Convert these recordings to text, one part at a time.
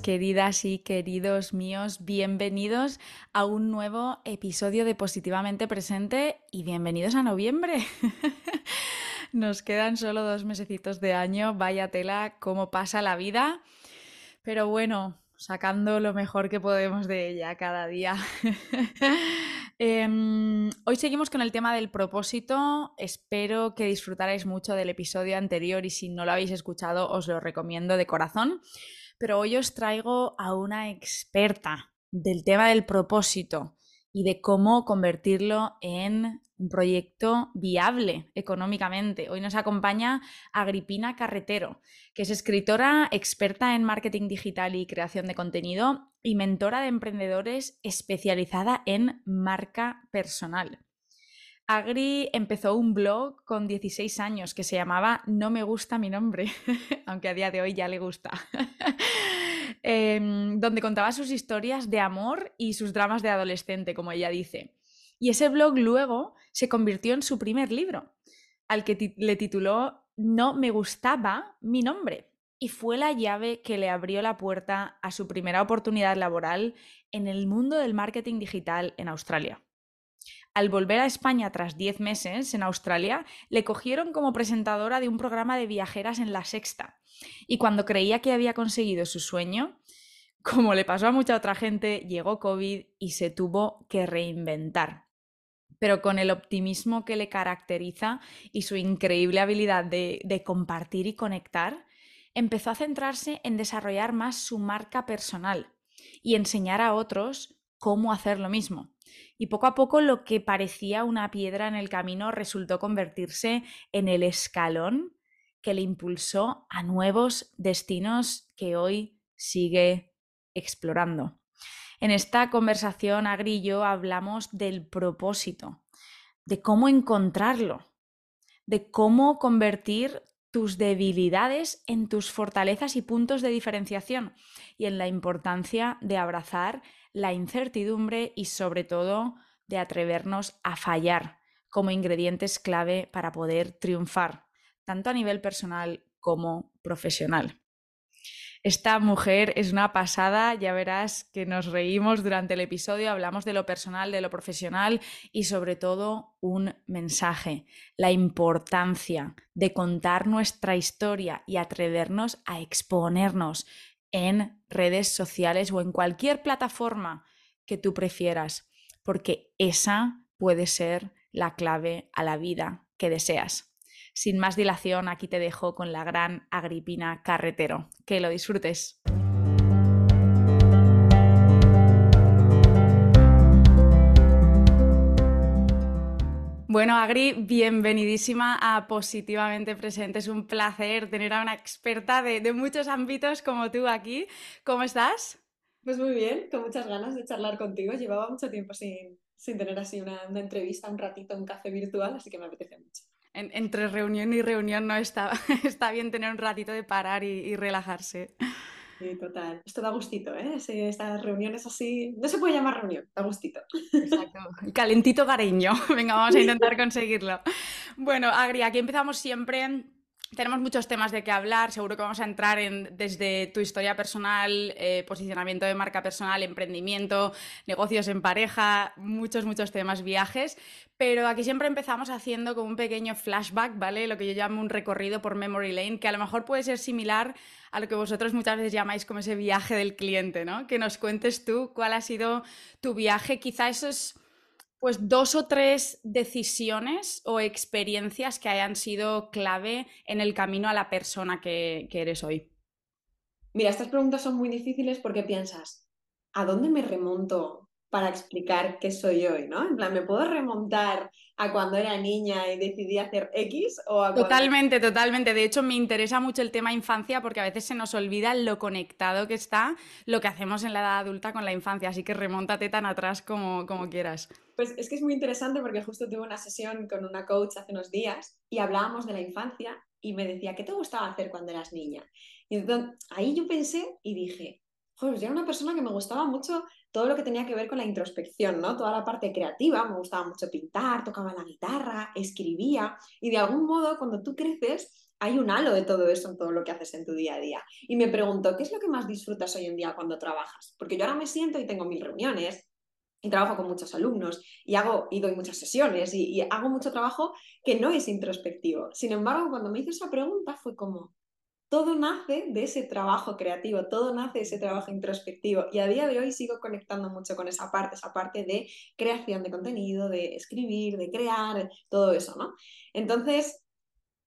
queridas y queridos míos. Bienvenidos a un nuevo episodio de Positivamente Presente y bienvenidos a noviembre. Nos quedan solo dos mesecitos de año. Vaya tela, cómo pasa la vida. Pero bueno, sacando lo mejor que podemos de ella cada día. Em, hoy seguimos con el tema del propósito. Espero que disfrutarais mucho del episodio anterior y si no lo habéis escuchado os lo recomiendo de corazón. Pero hoy os traigo a una experta del tema del propósito y de cómo convertirlo en un proyecto viable económicamente. Hoy nos acompaña Agripina Carretero, que es escritora experta en marketing digital y creación de contenido y mentora de emprendedores especializada en marca personal. Agri empezó un blog con 16 años que se llamaba No me gusta mi nombre, aunque a día de hoy ya le gusta. Em, donde contaba sus historias de amor y sus dramas de adolescente, como ella dice. Y ese blog luego se convirtió en su primer libro, al que le tituló No me gustaba mi nombre. Y fue la llave que le abrió la puerta a su primera oportunidad laboral en el mundo del marketing digital en Australia. Al volver a España tras 10 meses en Australia, le cogieron como presentadora de un programa de viajeras en La Sexta. Y cuando creía que había conseguido su sueño, como le pasó a mucha otra gente, llegó COVID y se tuvo que reinventar. Pero con el optimismo que le caracteriza y su increíble habilidad de, de compartir y conectar, empezó a centrarse en desarrollar más su marca personal y enseñar a otros cómo hacer lo mismo. Y poco a poco lo que parecía una piedra en el camino resultó convertirse en el escalón que le impulsó a nuevos destinos que hoy sigue explorando. En esta conversación, Agri y yo hablamos del propósito, de cómo encontrarlo, de cómo convertir tus debilidades en tus fortalezas y puntos de diferenciación y en la importancia de abrazar la incertidumbre y sobre todo de atrevernos a fallar como ingredientes clave para poder triunfar, tanto a nivel personal como profesional. Esta mujer es una pasada, ya verás que nos reímos durante el episodio, hablamos de lo personal, de lo profesional y sobre todo un mensaje, la importancia de contar nuestra historia y atrevernos a exponernos en redes sociales o en cualquier plataforma que tú prefieras, porque esa puede ser la clave a la vida que deseas. Sin más dilación, aquí te dejo con la gran Agripina Carretero. Que lo disfrutes. Bueno, Agri, bienvenidísima a Positivamente Presente. Es un placer tener a una experta de, muchos ámbitos como tú aquí. ¿Cómo estás? Pues muy bien, con muchas ganas de charlar contigo. Llevaba mucho tiempo sin, tener así una, entrevista, un ratito, un café virtual, así que me apetece mucho entre reunión y reunión no está, está bien tener un ratito de parar y, relajarse. Sí, total. Esto da gustito, ¿eh? estas reuniones así. No se puede llamar reunión, da gustito. Exacto. Calentito cariño. Venga, vamos a intentar conseguirlo. Bueno, Agri, aquí empezamos siempre tenemos muchos temas de qué hablar, seguro que vamos a entrar en, desde tu historia personal, eh, posicionamiento de marca personal, emprendimiento, negocios en pareja, muchos, muchos temas, viajes, pero aquí siempre empezamos haciendo como un pequeño flashback, ¿vale? Lo que yo llamo un recorrido por Memory Lane, que a lo mejor puede ser similar a lo que vosotros muchas veces llamáis como ese viaje del cliente, ¿no? Que nos cuentes tú cuál ha sido tu viaje, quizá eso es pues dos o tres decisiones o experiencias que hayan sido clave en el camino a la persona que, eres hoy? Mira, estas preguntas son muy difíciles porque piensas, ¿a dónde me remonto para explicar qué soy hoy, ¿no? En plan, ¿me puedo remontar a cuando era niña y decidí hacer X o a Totalmente, totalmente. De hecho, me interesa mucho el tema infancia porque a veces se nos olvida lo conectado que está lo que hacemos en la edad adulta con la infancia, así que remóntate tan atrás como, como quieras. Pues es que es muy interesante porque justo tuve una sesión con una coach hace unos días y hablábamos de la infancia y me decía, ¿qué te gustaba hacer cuando eras niña? Y entonces ahí yo pensé y dije, joder, yo era una persona que me gustaba mucho todo lo que tenía que ver con la introspección, ¿no? Toda la parte creativa, me gustaba mucho pintar, tocaba la guitarra, escribía y de algún modo cuando tú creces hay un halo de todo eso en todo lo que haces en tu día a día. Y me pregunto, ¿qué es lo que más disfrutas hoy en día cuando trabajas? Porque yo ahora me siento y tengo mil reuniones, y trabajo con muchos alumnos y hago y doy muchas sesiones y, hago mucho trabajo que no es introspectivo. Sin embargo, cuando me hizo esa pregunta fue como, todo nace de ese trabajo creativo, todo nace de ese trabajo introspectivo y a día de hoy sigo conectando mucho con esa parte, esa parte de creación de contenido, de escribir, de crear, todo eso, ¿no? Entonces,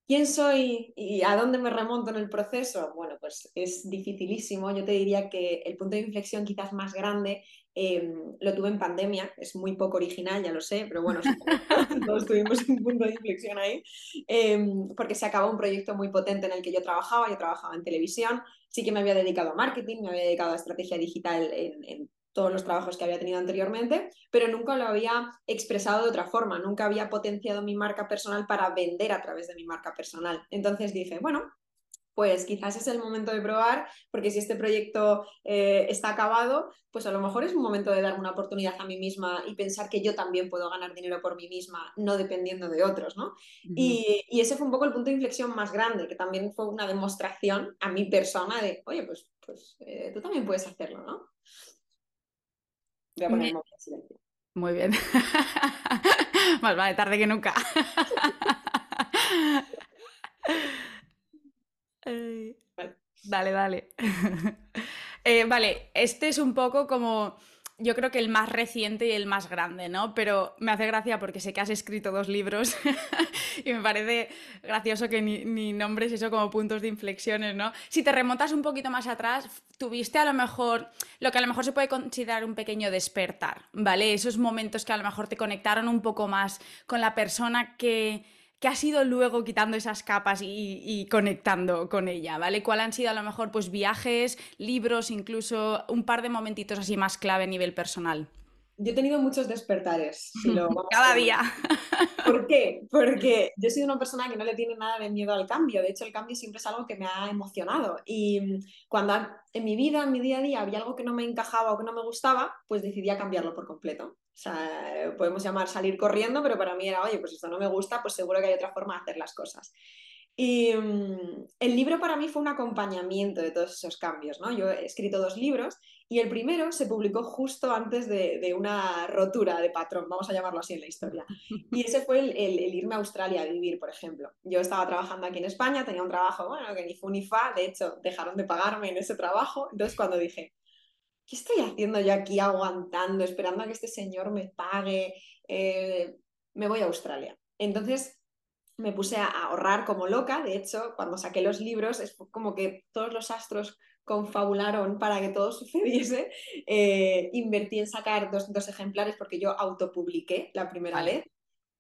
¿Quién soy y a dónde me remonto en el proceso? Bueno, pues es dificilísimo. Yo te diría que el punto de inflexión quizás más grande Em, lo tuve en pandemia, es muy poco original, ya lo sé, pero bueno, todos tuvimos un punto de inflexión ahí, em, porque se acabó un proyecto muy potente en el que yo trabajaba, yo trabajaba en televisión, sí que me había dedicado a marketing, me había dedicado a estrategia digital en, en todos los trabajos que había tenido anteriormente, pero nunca lo había expresado de otra forma, nunca había potenciado mi marca personal para vender a través de mi marca personal. Entonces dije, bueno, pues quizás es el momento de probar, porque si este proyecto eh, está acabado, pues a lo mejor es un momento de dar una oportunidad a mí misma y pensar que yo también puedo ganar dinero por mí misma, no dependiendo de otros, ¿no? y, ese fue un poco el punto de inflexión más grande, que también fue una demostración a mi persona de, oye, pues, pues eh, tú también puedes hacerlo, ¿no? Voy a poner silencio. Muy bien. Más vale tarde que nunca. Dale, dale. Eh, vale, este es un poco como yo creo que el más reciente y el más grande, ¿no? Pero me hace gracia porque sé que has escrito dos libros y me parece gracioso que ni, ni, nombres eso como puntos de inflexiones, ¿no? Si te remontas un poquito más atrás, tuviste a lo mejor lo que a lo mejor se puede considerar un pequeño despertar, ¿vale? Esos momentos que a lo mejor te conectaron un poco más con la persona que ¿Qué ha sido luego quitando esas capas y, conectando con ella, ¿vale? ¿Cuál han sido a lo mejor pues viajes, libros, incluso un par de momentitos así más clave a nivel personal? Yo he tenido muchos despertares. Cada día. ¿Por qué? Porque yo he sido una persona que no le tiene nada de miedo al cambio. De hecho, el cambio siempre es algo que me ha emocionado. Y cuando en mi vida, en mi día a día, había algo que no me encajaba o que no me gustaba, pues decidí cambiarlo por completo. O sea, podemos llamar salir corriendo, pero para mí era, oye, pues esto no me gusta, pues seguro que hay otra forma de hacer las cosas. Y mm, el libro para mí fue un acompañamiento de todos esos cambios, ¿no? Yo he escrito dos libros y el primero se publicó justo antes de, una rotura de patrón, vamos a llamarlo así en la historia. Y ese fue el, el, irme a Australia a vivir, por ejemplo. Yo estaba trabajando aquí en España, tenía un trabajo, bueno, que ni fu ni fa, de hecho, dejaron de pagarme en ese trabajo. Entonces, cuando dije, ¿qué estoy haciendo yo aquí aguantando, esperando a que este señor me pague? Eh, me voy a Australia. Entonces me puse a ahorrar como loca, de hecho, cuando saqué los libros es como que todos los astros confabularon para que todo sucediese. Eh, invertí en sacar dos, ejemplares porque yo autopubliqué la primera vez.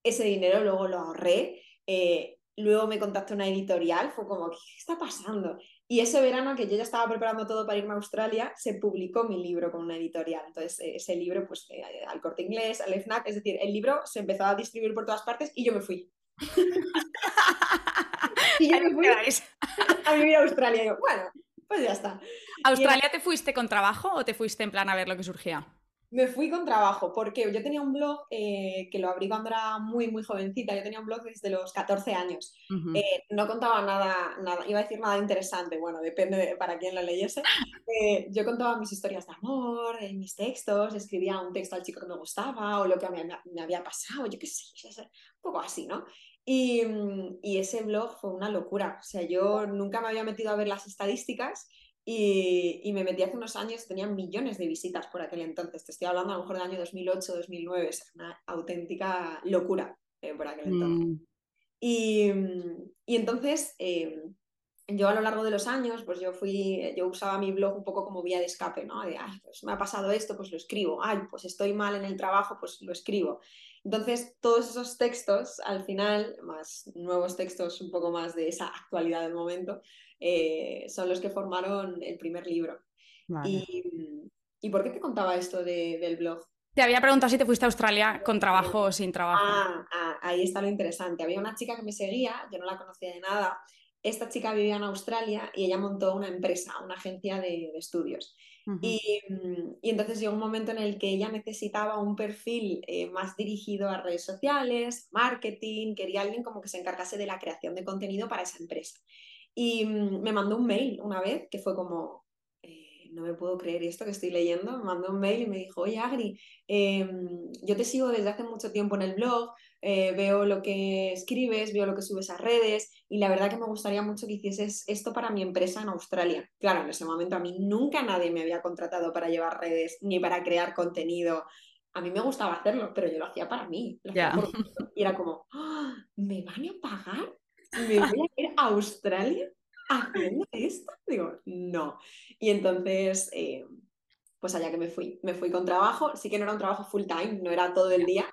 Ese dinero luego lo ahorré. Eh, luego me contactó una editorial, fue como, ¿qué está pasando? Y ese verano que yo ya estaba preparando todo para irme a Australia, se publicó mi libro con una editorial. Entonces, eh, ese libro, pues, eh, al corte inglés, al FNAC, es decir, el libro se empezó a distribuir por todas partes y yo me fui. y yo me fui a vivir a Australia. Y yo, bueno, pues ya está. ¿Australia te fuiste con trabajo o te fuiste en plan a ver lo que surgía? Me fui con trabajo, porque yo tenía un blog eh, que lo abrí cuando era muy, muy jovencita. Yo tenía un blog desde los 14 años. Eh, no contaba nada, nada, iba a decir nada interesante, bueno, depende para quién lo leyese. Eh, yo contaba mis historias de amor, mis textos, escribía un texto al chico que me gustaba o lo que me, me había pasado, yo qué sé, un poco así, ¿no? Y, y ese blog fue una locura. O sea, yo nunca me había metido a ver las estadísticas y, me metí hace unos años, tenía millones de visitas por aquel entonces. Te estoy hablando a lo mejor del año 2008, 2009, es una auténtica locura eh, por aquel entonces. Mm. Y, y, entonces, eh, yo a lo largo de los años, pues yo fui, yo usaba mi blog un poco como vía de escape, ¿no? De, ay, pues me ha pasado esto, pues lo escribo. Ay, pues estoy mal en el trabajo, pues lo escribo. Entonces, todos esos textos, al final, más nuevos textos un poco más de esa actualidad del momento, eh, son los que formaron el primer libro. Y, por qué te contaba esto del blog? Te había preguntado si te fuiste a Australia con trabajo o sin trabajo. Ah, ah, ahí está lo interesante. Había una chica que me seguía, yo no la conocía de nada. Esta chica vivía en Australia y ella montó una empresa, una agencia de, estudios. Y, y, entonces llegó un momento en el que ella necesitaba un perfil eh, más dirigido a redes sociales, marketing, quería alguien como que se encargase de la creación de contenido para esa empresa. Y mm, me mandó un mail una vez que fue como, eh, no me puedo creer esto que estoy leyendo, me mandó un mail y me dijo, oye Agri, em, yo te sigo desde hace mucho tiempo en el blog, eh, veo lo que escribes, veo lo que subes a redes y la verdad que me gustaría mucho que hicieses esto para mi empresa en Australia. Claro, en ese momento a mí nunca nadie me había contratado para llevar redes ni para crear contenido. A mí me gustaba hacerlo, pero yo lo hacía para mí. y era como, ¡Ah! ¿me van a pagar ¿me voy a ir a Australia haciendo esto? Digo, no. Y entonces, eh, pues allá que me fui, me fui con trabajo, sí que no era un trabajo full time, no era todo el día,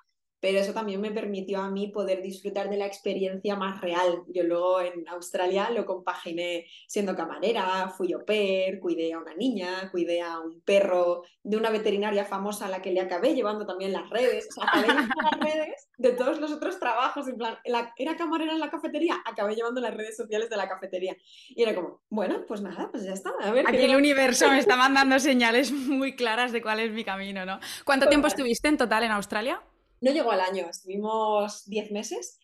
pero eso también me permitió a mí poder disfrutar de la experiencia más real. Yo luego en Australia lo compaginé siendo camarera, fui au pair, cuidé a una niña, cuidé a un perro de una veterinaria famosa a la que le acabé llevando también las redes, o sea, acabé llevando las redes de todos los otros trabajos, en plan, era camarera en la cafetería, acabé llevando las redes sociales de la cafetería. Y era como, bueno, pues nada, pues ya está. A ver, Aquí el universo me está mandando señales muy claras de cuál es mi camino, ¿no? ¿Cuánto tiempo estuviste en total en Australia? No llegó al año, estuvimos 10 meses,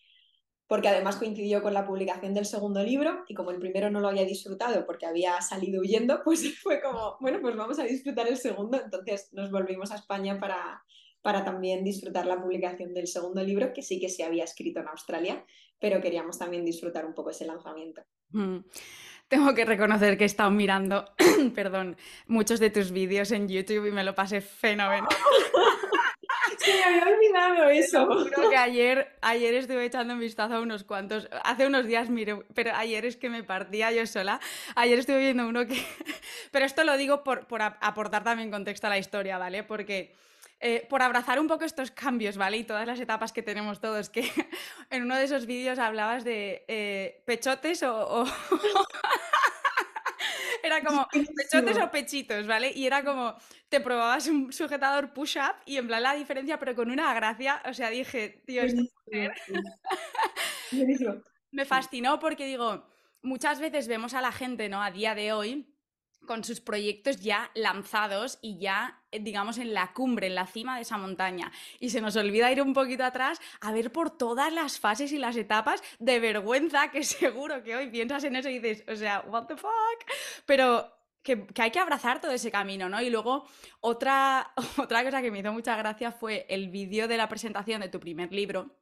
porque además coincidió con la publicación del segundo libro y como el primero no lo había disfrutado porque había salido huyendo, pues fue como, bueno, pues vamos a disfrutar el segundo. Entonces nos volvimos a España para, para también disfrutar la publicación del segundo libro, que sí que se había escrito en Australia, pero queríamos también disfrutar un poco ese lanzamiento. Mm. Tengo que reconocer que he estado mirando, perdón, muchos de tus vídeos en YouTube y me lo pasé fenomenal. Se me había olvidado eso. Que ayer, ayer estuve echando un vistazo a unos cuantos. Hace unos días mire, pero ayer es que me partía yo sola. Ayer estuve viendo uno que. Pero esto lo digo por, por aportar también contexto a la historia, ¿vale? Porque. Eh, por abrazar un poco estos cambios, ¿vale? Y todas las etapas que tenemos todos, que en uno de esos vídeos hablabas de eh, pechotes o... Era como pechotes o pechitos, ¿vale? Y era como, te probabas un sujetador push-up y en plan la diferencia, pero con una gracia, o sea, dije, tío, esto Me fascinó porque digo, muchas veces vemos a la gente, ¿no? A día de hoy con sus proyectos ya lanzados y ya, digamos, en la cumbre, en la cima de esa montaña. Y se nos olvida ir un poquito atrás a ver por todas las fases y las etapas de vergüenza que seguro que hoy piensas en eso y dices, o sea, what the fuck. Pero que, hay que abrazar todo ese camino, ¿no? Y luego otra, otra cosa que me hizo mucha gracia fue el vídeo de la presentación de tu primer libro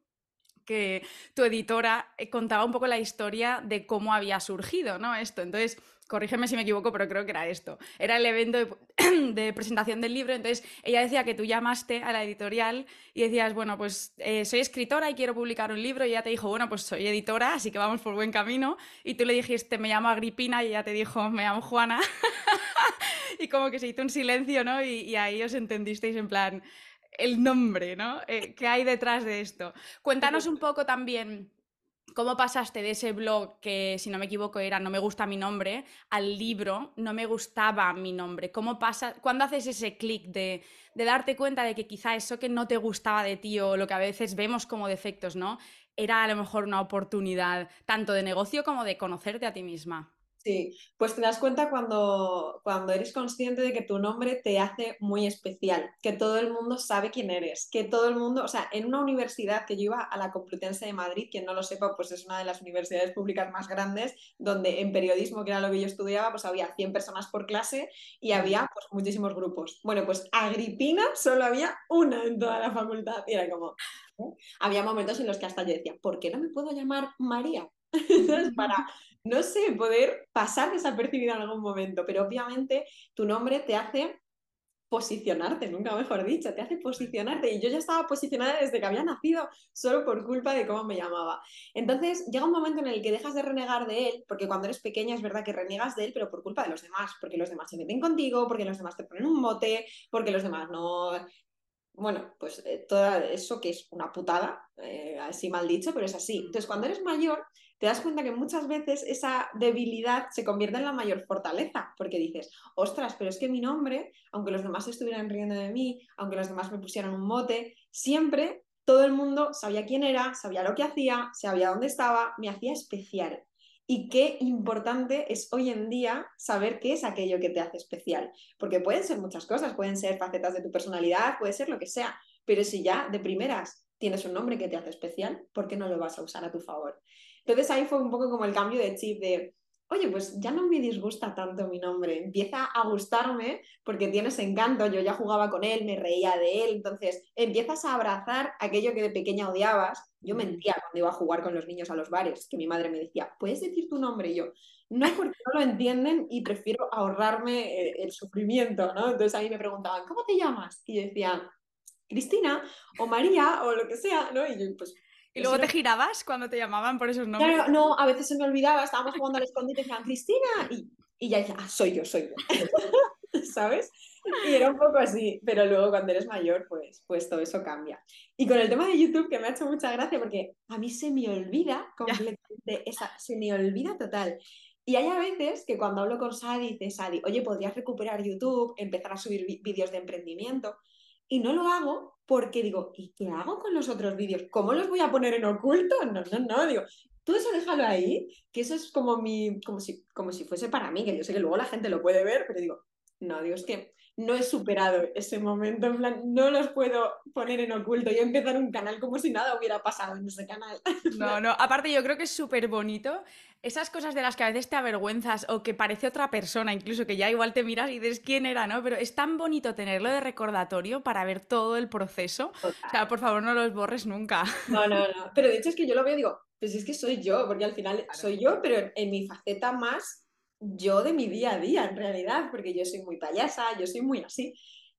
que tu editora eh, contaba un poco la historia de cómo había surgido, ¿no? Esto. Entonces, corrígeme si me equivoco, pero creo que era esto. Era el evento de, presentación del libro, entonces ella decía que tú llamaste a la editorial y decías, bueno, pues eh, soy escritora y quiero publicar un libro, y ella te dijo, bueno, pues soy editora, así que vamos por buen camino, y tú le dijiste, me llamo Agripina, y ella te dijo, me llamo Juana, y como que se hizo un silencio, ¿no? Y, ahí os entendisteis en plan, el nombre, ¿no? Eh, ¿Qué hay detrás de esto? Cuéntanos un poco también ¿Cómo pasaste de ese blog que, si no me equivoco, era No me gusta mi nombre, al libro No me gustaba mi nombre? ¿Cómo pasa, cuándo haces ese clic de, de, darte cuenta de que quizá eso que no te gustaba de ti o lo que a veces vemos como defectos, ¿no? Era a lo mejor una oportunidad tanto de negocio como de conocerte a ti misma. Sí, pues te das cuenta cuando, cuando eres consciente de que tu nombre te hace muy especial, que todo el mundo sabe quién eres, que todo el mundo, o sea, en una universidad que yo iba a la Complutense de Madrid, quien no lo sepa, pues es una de las universidades públicas más grandes, donde en periodismo, que era lo que yo estudiaba, pues había 100 personas por clase y había pues muchísimos grupos. Bueno, pues Agripina solo había una en toda la facultad y era como... ¿eh? Había momentos en los que hasta yo decía, ¿por qué no me puedo llamar María? Entonces, para no sé, poder pasar desapercibido en algún momento, pero obviamente tu nombre te hace posicionarte, nunca mejor dicho, te hace posicionarte. Y yo ya estaba posicionada desde que había nacido solo por culpa de cómo me llamaba. Entonces llega un momento en el que dejas de renegar de él, porque cuando eres pequeña es verdad que renegas de él, pero por culpa de los demás, porque los demás se meten contigo, porque los demás te ponen un mote, porque los demás no... Bueno, pues eh, todo eso que es una putada, eh, así mal dicho, pero es así. Entonces cuando eres mayor te das cuenta que muchas veces esa debilidad se convierte en la mayor fortaleza, porque dices, ostras, pero es que mi nombre, aunque los demás estuvieran riendo de mí, aunque los demás me pusieran un mote, siempre todo el mundo sabía quién era, sabía lo que hacía, sabía dónde estaba, me hacía especial. y qué importante es hoy en día saber qué es aquello que te hace especial. Porque pueden ser muchas cosas, pueden ser facetas de tu personalidad, puede ser lo que sea, pero si ya de primeras tienes un nombre que te hace especial, ¿por qué no lo vas a usar a tu favor? Entonces ahí fue un poco como el cambio de chip de, oye, pues ya no me disgusta tanto mi nombre, empieza a gustarme porque tienes encanto, yo ya jugaba con él, me reía de él, entonces empiezas a abrazar aquello que de pequeña odiabas. Yo mentía cuando iba a jugar con los niños a los bares, que mi madre me decía, ¿puedes decir tu nombre? Y yo, no porque no lo entienden y prefiero ahorrarme eh, el, sufrimiento, ¿no? Entonces ahí me preguntaban, ¿cómo te llamas? Y yo decía, Cristina o María o lo que sea, ¿no? Y yo, pues ¿Y luego te girabas cuando te llamaban por esos nombres? Claro, no, a veces se me olvidaba, estábamos jugando al escondite y decían, Cristina, y, y ya decía, ah, soy yo, soy yo. ¿Sabes? Y era un poco así, pero luego cuando eres mayor, pues, pues todo eso cambia. Y con el tema de YouTube, que me ha hecho mucha gracia, porque a mí se me olvida completamente, esa, se me olvida total. Y hay a veces que cuando hablo con Sadi, dice Sadi, oye, podrías recuperar YouTube, empezar a subir vídeos de emprendimiento. Y no lo hago porque digo, ¿y qué hago con los otros vídeos? ¿Cómo los voy a poner en oculto? No, no, no, digo, tú eso déjalo ahí, que eso es como mi, como si, como si fuese para mí, que yo sé que luego la gente lo puede ver, pero digo, no, digo, es que no he superado ese momento, en plan, no los puedo poner en oculto. Yo empezar un canal como si nada hubiera pasado en ese canal. No, no, aparte yo creo que es súper bonito esas cosas de las que a veces te avergüenzas o que parece otra persona, incluso que ya igual te miras y dices quién era, ¿no? Pero es tan bonito tenerlo de recordatorio para ver todo el proceso. O sea, por favor, no los borres nunca. No, no, no. Pero de hecho es que yo lo veo y digo, pues es que soy yo, porque al final soy yo, pero en mi faceta más yo de mi día a día, en realidad, porque yo soy muy payasa, yo soy muy así.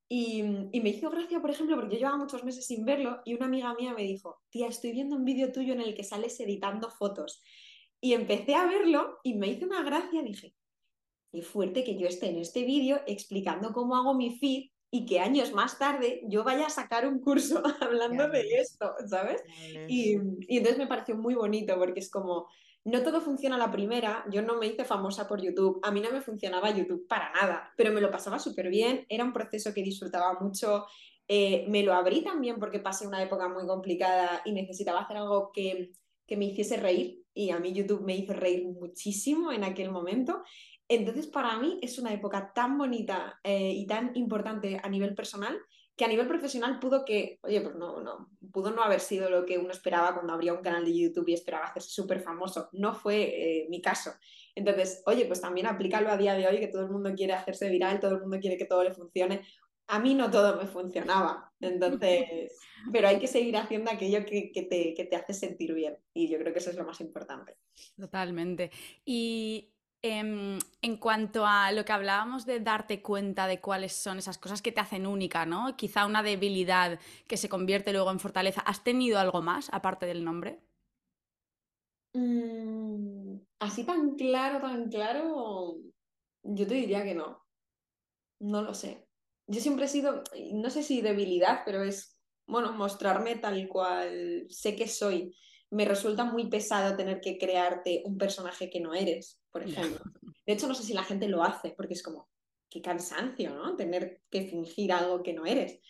Y, y, me hizo gracia, por ejemplo, porque yo llevaba muchos meses sin verlo y una amiga mía me dijo, tía, estoy viendo un vídeo tuyo en el que sales editando fotos. Y empecé a verlo y me hizo una gracia, dije, qué fuerte que yo esté en este vídeo explicando cómo hago mi feed y que años más tarde yo vaya a sacar un curso hablando de esto, ¿sabes? Y, y entonces me pareció muy bonito porque es como, no todo funciona a la primera, yo no me hice famosa por YouTube, a mí no me funcionaba YouTube para nada, pero me lo pasaba súper bien, era un proceso que disfrutaba mucho, eh, me lo abrí también porque pasé una época muy complicada y necesitaba hacer algo que, me hiciese reír y a mí YouTube me hizo reír muchísimo en aquel momento. Entonces para mí es una época tan bonita eh, y tan importante a nivel personal que a nivel profesional pudo que, oye, pues no, no, pudo no haber sido lo que uno esperaba cuando abría un canal de YouTube y esperaba hacerse súper famoso. No fue eh, mi caso. Entonces, oye, pues también aplícalo a día de hoy, que todo el mundo quiere hacerse viral, todo el mundo quiere que todo le funcione. A mí no todo me funcionaba, entonces, pero hay que seguir haciendo aquello que, que, te, que te hace sentir bien y yo creo que eso es lo más importante. Totalmente. Y Em, en cuanto a lo que hablábamos de darte cuenta de cuáles son esas cosas que te hacen única, ¿no? Quizá una debilidad que se convierte luego en fortaleza. ¿Has tenido algo más aparte del nombre? Mm, así tan claro, tan claro, yo te diría que no. No lo sé. Yo siempre he sido, no sé si debilidad, pero es, bueno, mostrarme tal cual sé que soy me resulta muy pesado tener que crearte un personaje que no eres, por ejemplo. De hecho, no sé si la gente lo hace, porque es como, qué cansancio, ¿no? Tener que fingir algo que no eres.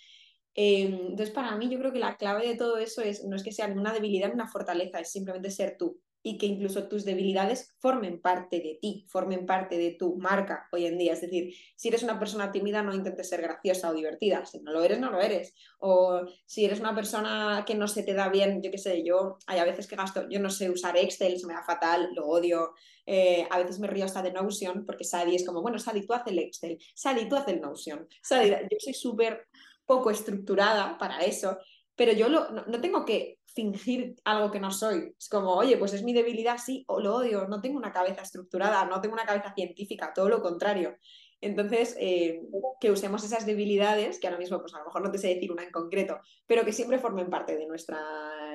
Em, entonces, para mí, yo creo que la clave de todo eso es, no es que sea una debilidad ni una fortaleza, es simplemente ser tú y que incluso tus debilidades formen parte de ti, formen parte de tu marca hoy en día. Es decir, si eres una persona tímida, no intentes ser graciosa o divertida. Si no lo eres, no lo eres. O si eres una persona que no se te da bien, yo qué sé, yo hay a veces que gasto, yo no sé usar Excel, se me da fatal, lo odio. Eh, a veces me río hasta de Notion porque Sadi es como, bueno, Sadi, tú haces el Excel, Sadi, tú haces el Notion. Sadi, yo soy súper poco estructurada para eso, pero yo no, no tengo que fingir algo que no soy. Es como, oye, pues es mi debilidad, sí, o lo odio, no tengo una cabeza estructurada, no tengo una cabeza científica, todo lo contrario. Entonces, eh, que usemos esas debilidades, que ahora mismo, pues a lo mejor no te sé decir una en concreto, pero que siempre formen parte de nuestra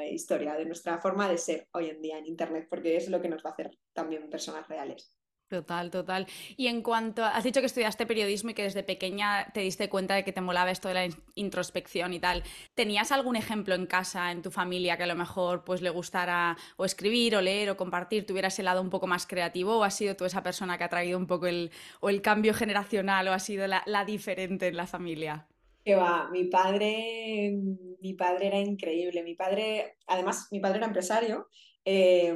historia, de nuestra forma de ser hoy en día en Internet, porque es lo que nos va a hacer también personas reales. Total, total. Y en cuanto, has dicho que estudiaste periodismo y que desde pequeña te diste cuenta de que te molaba esto de la introspección y tal. ¿Tenías algún ejemplo en casa, en tu familia, que a lo mejor pues le gustara o escribir o leer o compartir, tuviera ese lado un poco más creativo o has sido tú esa persona que ha traído un poco el, o el cambio generacional o ha sido la, diferente en la familia? Que va, mi padre, mi padre era increíble. Mi padre, además, mi padre era empresario. Eh,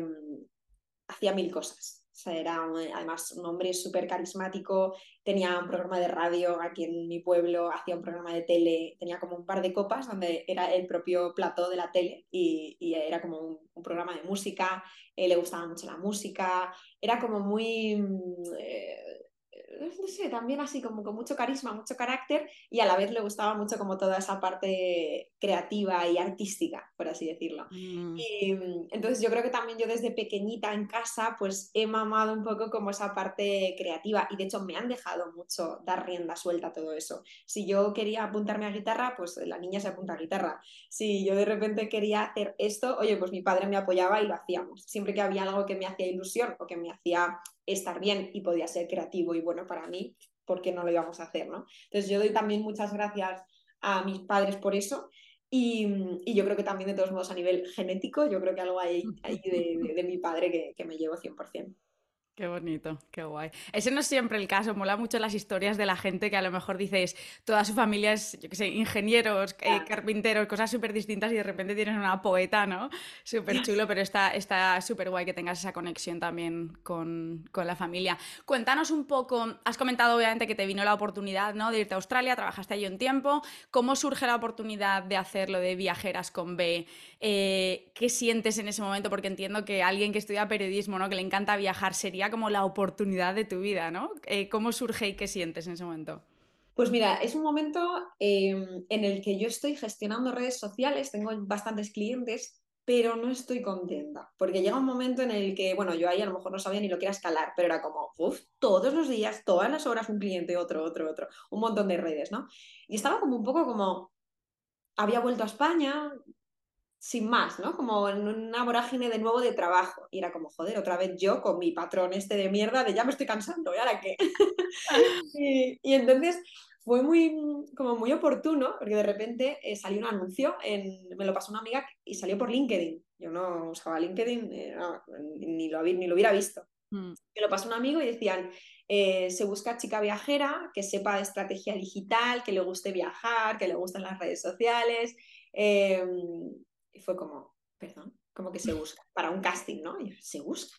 hacía mil cosas. Sea, era además un hombre súper carismático, tenía un programa de radio aquí en mi pueblo, hacía un programa de tele, tenía como un par de copas donde era el propio plató de la tele y, era como un, programa de música, eh, le gustaba mucho la música, era como muy... Mm, eh, no sé, también así como con mucho carisma, mucho carácter y a la vez le gustaba mucho como toda esa parte creativa y artística, por así decirlo. Mm. Y mm, entonces yo creo que también yo desde pequeñita en casa pues he mamado un poco como esa parte creativa y de hecho me han dejado mucho dar rienda suelta a todo eso. Si yo quería apuntarme a guitarra, pues la niña se apunta a guitarra. Si yo de repente quería hacer esto, oye, pues mi padre me apoyaba y lo hacíamos. Siempre que había algo que me hacía ilusión o que me hacía estar bien y podía ser creativo y bueno para mí, ¿por qué no lo íbamos a hacer? ¿no? Entonces yo doy también muchas gracias a mis padres por eso y, yo creo que también de todos modos a nivel genético, yo creo que algo hay, de, de, mi padre que, que me llevo 100%. Qué bonito, qué guay. Ese no es siempre el caso, mola mucho las historias de la gente que a lo mejor dices, toda su familia es, yo qué sé, ingenieros, eh, carpinteros, cosas súper distintas y de repente tienes una poeta, ¿no? Súper chulo, pero está súper guay que tengas esa conexión también con, con, la familia. Cuéntanos un poco, has comentado obviamente que te vino la oportunidad, ¿no? De irte a Australia, trabajaste allí un tiempo. ¿Cómo surge la oportunidad de hacerlo de Viajeras con B? Eh, ¿Qué sientes en ese momento? Porque entiendo que alguien que estudia periodismo, ¿no? Que le encanta viajar, sería como la oportunidad de tu vida, ¿no? Eh, ¿Cómo surge y qué sientes en ese momento? Pues mira, es un momento em, en el que yo estoy gestionando redes sociales, tengo bastantes clientes, pero no estoy contenta, porque llega un momento en el que, bueno, yo ahí a lo mejor no sabía ni lo que era escalar, pero era como, uff, todos los días, todas las horas un cliente, otro, otro, otro, un montón de redes, ¿no? Y estaba como un poco como, había vuelto a España, sin más, ¿no? Como en una vorágine de nuevo de trabajo. Y era como, joder, otra vez yo con mi patrón este de mierda de ya me estoy cansando, ¿y ahora qué? y, entonces fue muy, como muy oportuno, porque de repente eh, salió un anuncio, en, me lo pasó una amiga y salió por LinkedIn. Yo no usaba LinkedIn, eh, ni, lo, ni lo hubiera visto. Mm. Me lo pasó un amigo y decían, eh, se busca chica viajera que sepa de estrategia digital, que le guste viajar, que le gusten las redes sociales. Em, y fue como, perdón, como que se busca para un casting, ¿no? Y se busca.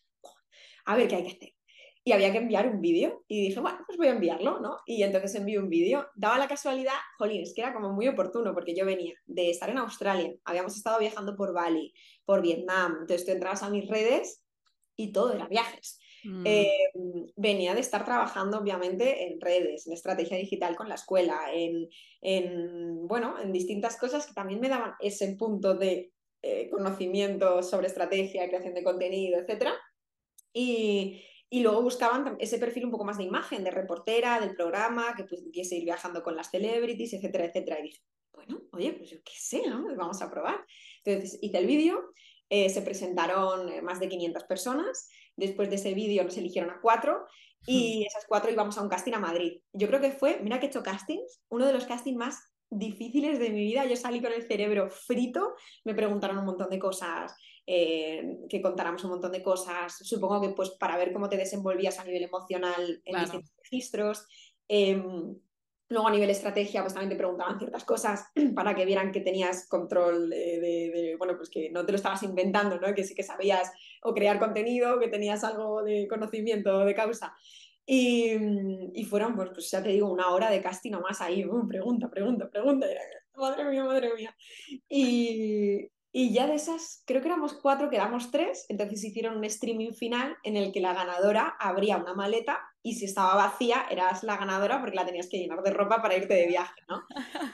A ver qué hay que hacer. Y había que enviar un vídeo y dije, bueno, pues voy a enviarlo, ¿no? Y entonces envié un vídeo. Daba la casualidad, jolín, es que era como muy oportuno porque yo venía de estar en Australia, habíamos estado viajando por Bali, por Vietnam, entonces tú entrabas a mis redes y todo era viajes. Mm. Eh, venía de estar trabajando, obviamente, en redes, en estrategia digital con la escuela, en, en bueno, en distintas cosas que también me daban ese punto de eh, conocimiento sobre estrategia, creación de contenido, etc. Y, y luego buscaban ese perfil un poco más de imagen, de reportera, del programa, que pudiese ir viajando con las celebrities, etcétera, etcétera. Y dije, bueno, oye, pues yo qué sé, ¿no? Vamos a probar. Entonces hice el vídeo, eh, se presentaron más de 500 personas Después de ese vídeo nos eligieron a cuatro y esas cuatro íbamos a un casting a Madrid. Yo creo que fue, mira que he hecho castings, uno de los castings más difíciles de mi vida. Yo salí con el cerebro frito, me preguntaron un montón de cosas, eh, que contáramos un montón de cosas, supongo que pues para ver cómo te desenvolvías a nivel emocional en distintos registros. Em, Luego a nivel estrategia, pues también te preguntaban ciertas cosas para que vieran que tenías control de, bueno, pues que no te lo estabas inventando, ¿no? Que sí que sabías o crear contenido, que tenías algo de conocimiento de causa. Y, y fueron, pues, pues, ya te digo, una hora de casting nomás ahí, uh, pregunta, pregunta, pregunta, madre mía, madre mía. Y, y ya de esas, creo que éramos cuatro, quedamos tres, entonces hicieron un streaming final en el que la ganadora abría una maleta y si estaba vacía eras la ganadora porque la tenías que llenar de ropa para irte de viaje, ¿no?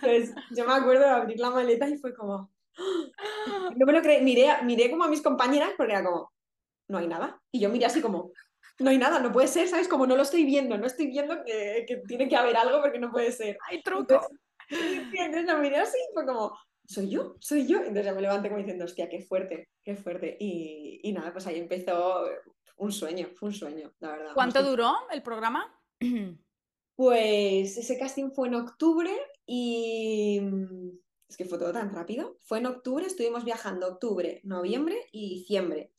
Entonces yo me acuerdo de abrir la maleta y fue como... No me lo creí, miré, miré como a mis compañeras porque era como, no hay nada. Y yo miré así como, no hay nada, no puede ser, ¿sabes? Como no lo estoy viendo, no estoy viendo que, que tiene que haber algo porque no puede ser. ¡Hay truco! Entonces, entonces miré así y fue como, soy yo, soy yo. Entonces ya me levanté como diciendo, hostia, qué fuerte, qué fuerte. Y, y nada, pues ahí empezó un sueño, fue un sueño, la verdad. ¿Cuánto duró el programa? Pues ese casting fue en octubre y es que fue todo tan rápido. Fue en octubre, estuvimos viajando octubre, noviembre y diciembre.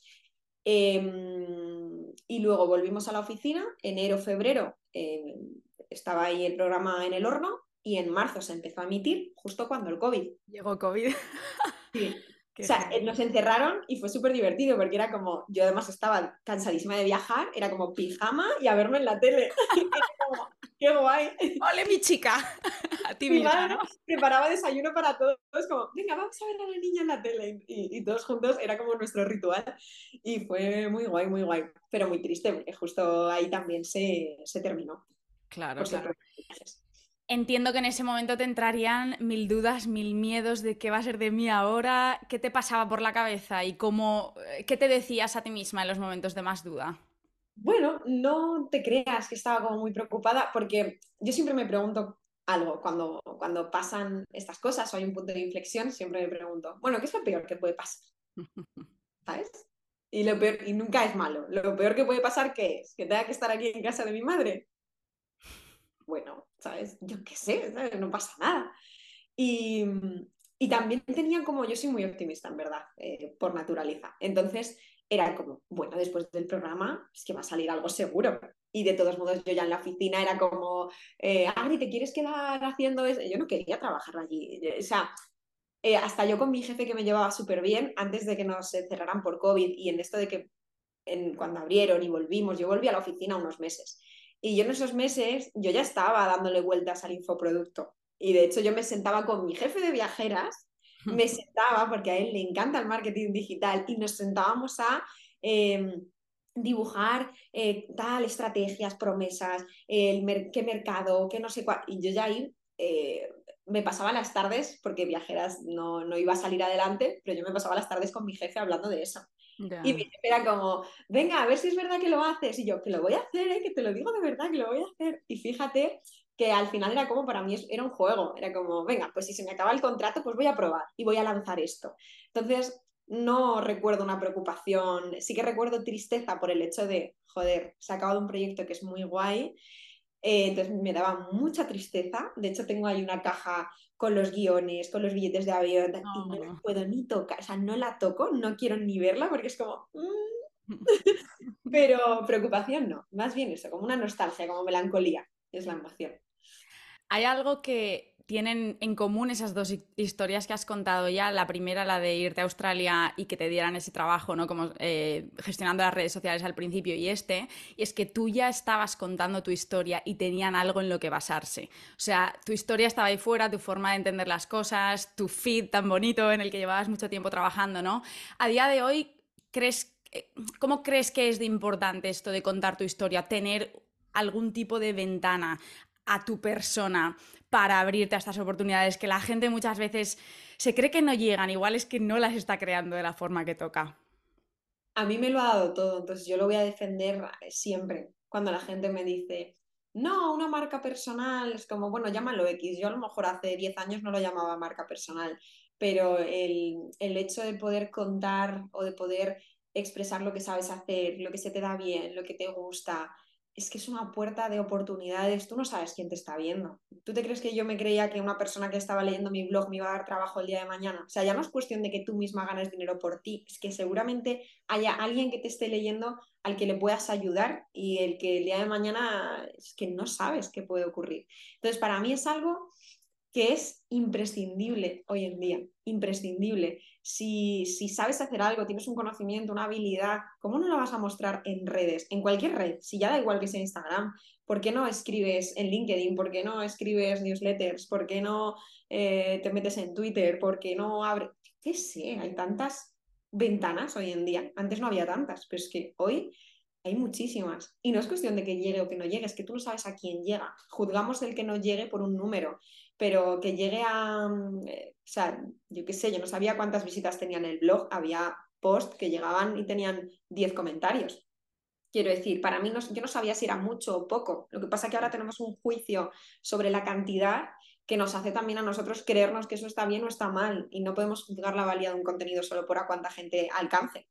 Em, y luego volvimos a la oficina, enero, febrero, em, estaba ahí el programa en el horno y en marzo se empezó a emitir justo cuando el COVID. Llegó COVID. Sí. o sea, eh, nos encerraron y fue súper divertido porque era como, yo además estaba cansadísima de viajar, era como pijama y a verme en la tele. como, ¡Qué guay! ¡Ole, mi chica! A ti mi ¿no? preparaba desayuno para todos, como, venga, vamos a ver a la niña en la tele. Y, todos juntos era como nuestro ritual. Y fue muy guay, muy guay. Pero muy triste porque justo ahí también se, se terminó. Claro, claro. Entiendo que en ese momento te entrarían mil dudas, mil miedos de qué va a ser de mí ahora, qué te pasaba por la cabeza y cómo, eh, qué te decías a ti misma en los momentos de más duda. Bueno, no te creas que estaba como muy preocupada porque yo siempre me pregunto algo cuando, cuando pasan estas cosas o hay un punto de inflexión, siempre me pregunto, bueno, ¿qué es lo peor que puede pasar? ¿Sabes? Y, lo peor, y nunca es malo. Lo peor que puede pasar, ¿qué es? ¿Que tenga que estar aquí en casa de mi madre? Bueno, ¿sabes? Yo qué sé, no pasa nada. Y, también tenía como, yo soy muy optimista, en verdad, eh, por naturaleza. Entonces era como, bueno, después del programa es que va a salir algo seguro. Y de todos modos, yo ya en la oficina era como, eh, Agri, ¿te quieres quedar haciendo eso? Yo no quería trabajar allí. O sea, eh, hasta yo con mi jefe que me llevaba súper bien, antes de que nos cerraran por COVID y en esto de que cuando abrieron y volvimos, yo volví a la oficina unos meses. Y yo en esos meses, yo ya estaba dándole vueltas al infoproducto. Y de hecho yo me sentaba con mi jefe de viajeras, me sentaba, porque a él le encanta el marketing digital, y nos sentábamos a em, dibujar eh, tal, estrategias, promesas, el qué mercado, qué no sé cuál. Y yo ya ahí eh, me pasaba las tardes, porque viajeras no, no iba a salir adelante, pero yo me pasaba las tardes con mi jefe hablando de eso. Y mi jefe era como, venga, a ver si es verdad que lo haces. Y yo, que lo voy a hacer, ¿eh? que te lo digo de verdad, que lo voy a hacer. Y fíjate que al final era como para mí era un juego, era como, venga, pues si se me acaba el contrato, pues voy a probar y voy a lanzar esto. Entonces, no recuerdo una preocupación, sí que recuerdo tristeza por el hecho de, joder, se ha acabado un proyecto que es muy guay, eh, entonces me daba mucha tristeza, de hecho tengo ahí una caja con los guiones, con los billetes de avión, y no la puedo ni tocar, o sea, no la toco, no quiero ni verla porque es como... Mm". Pero preocupación no, más bien eso, como una nostalgia, como melancolía, es la emoción. Hay algo que tienen en común esas dos historias que has contado ya. La primera, la de irte a Australia y que te dieran ese trabajo, ¿no? Como eh, gestionando las redes sociales al principio y este, y es que tú ya estabas contando tu historia y tenían algo en lo que basarse. O sea, tu historia estaba ahí fuera, tu forma de entender las cosas, tu feed tan bonito en el que llevabas mucho tiempo trabajando, ¿no? A día de hoy, ¿crees, ¿cómo crees que es de importante esto de contar tu historia? Tener algún tipo de ventana a tu persona para abrirte a estas oportunidades que la gente muchas veces se cree que no llegan, igual es que no las está creando de la forma que toca. A mí me lo ha dado todo, entonces yo lo voy a defender siempre cuando la gente me dice, no, una marca personal, es como, bueno, llámalo X, yo a lo mejor hace 10 años no lo llamaba marca personal, pero el, el hecho de poder contar o de poder expresar lo que sabes hacer, lo que se te da bien, lo que te gusta, es que es una puerta de oportunidades. Tú no sabes quién te está viendo. ¿Tú te crees que yo me creía que una persona que estaba leyendo mi blog me iba a dar trabajo el día de mañana? O sea, ya no es cuestión de que tú misma ganes dinero por ti, es que seguramente haya alguien que te esté leyendo al que le puedas ayudar y el que el día de mañana es que no sabes qué puede ocurrir. Entonces, para mí es algo que es imprescindible hoy en día, imprescindible. Si, si, sabes hacer algo, tienes un conocimiento, una habilidad, ¿cómo no la vas a mostrar en redes? En cualquier red, si ya da igual que sea Instagram, ¿por qué no escribes en LinkedIn? ¿Por qué no escribes newsletters? ¿Por qué no eh, te metes en Twitter? ¿Por qué no abres? ¿Qué sé? Hay tantas ventanas hoy en día. Antes no había tantas, pero es que hoy hay muchísimas. Y no es cuestión de que llegue o que no llegue, es que tú no sabes a quién llega. Juzgamos el que no llegue por un número pero que llegue a, mm, eh, o sea, yo qué sé, yo no sabía cuántas visitas tenía en el blog, había posts que llegaban y tenían 10 comentarios. Quiero decir, para mí no, yo no sabía si era mucho o poco. Lo que pasa es que ahora tenemos un juicio sobre la cantidad que nos hace también a nosotros creernos que eso está bien o está mal y no podemos juzgar la valía de un contenido solo por a cuánta gente alcance.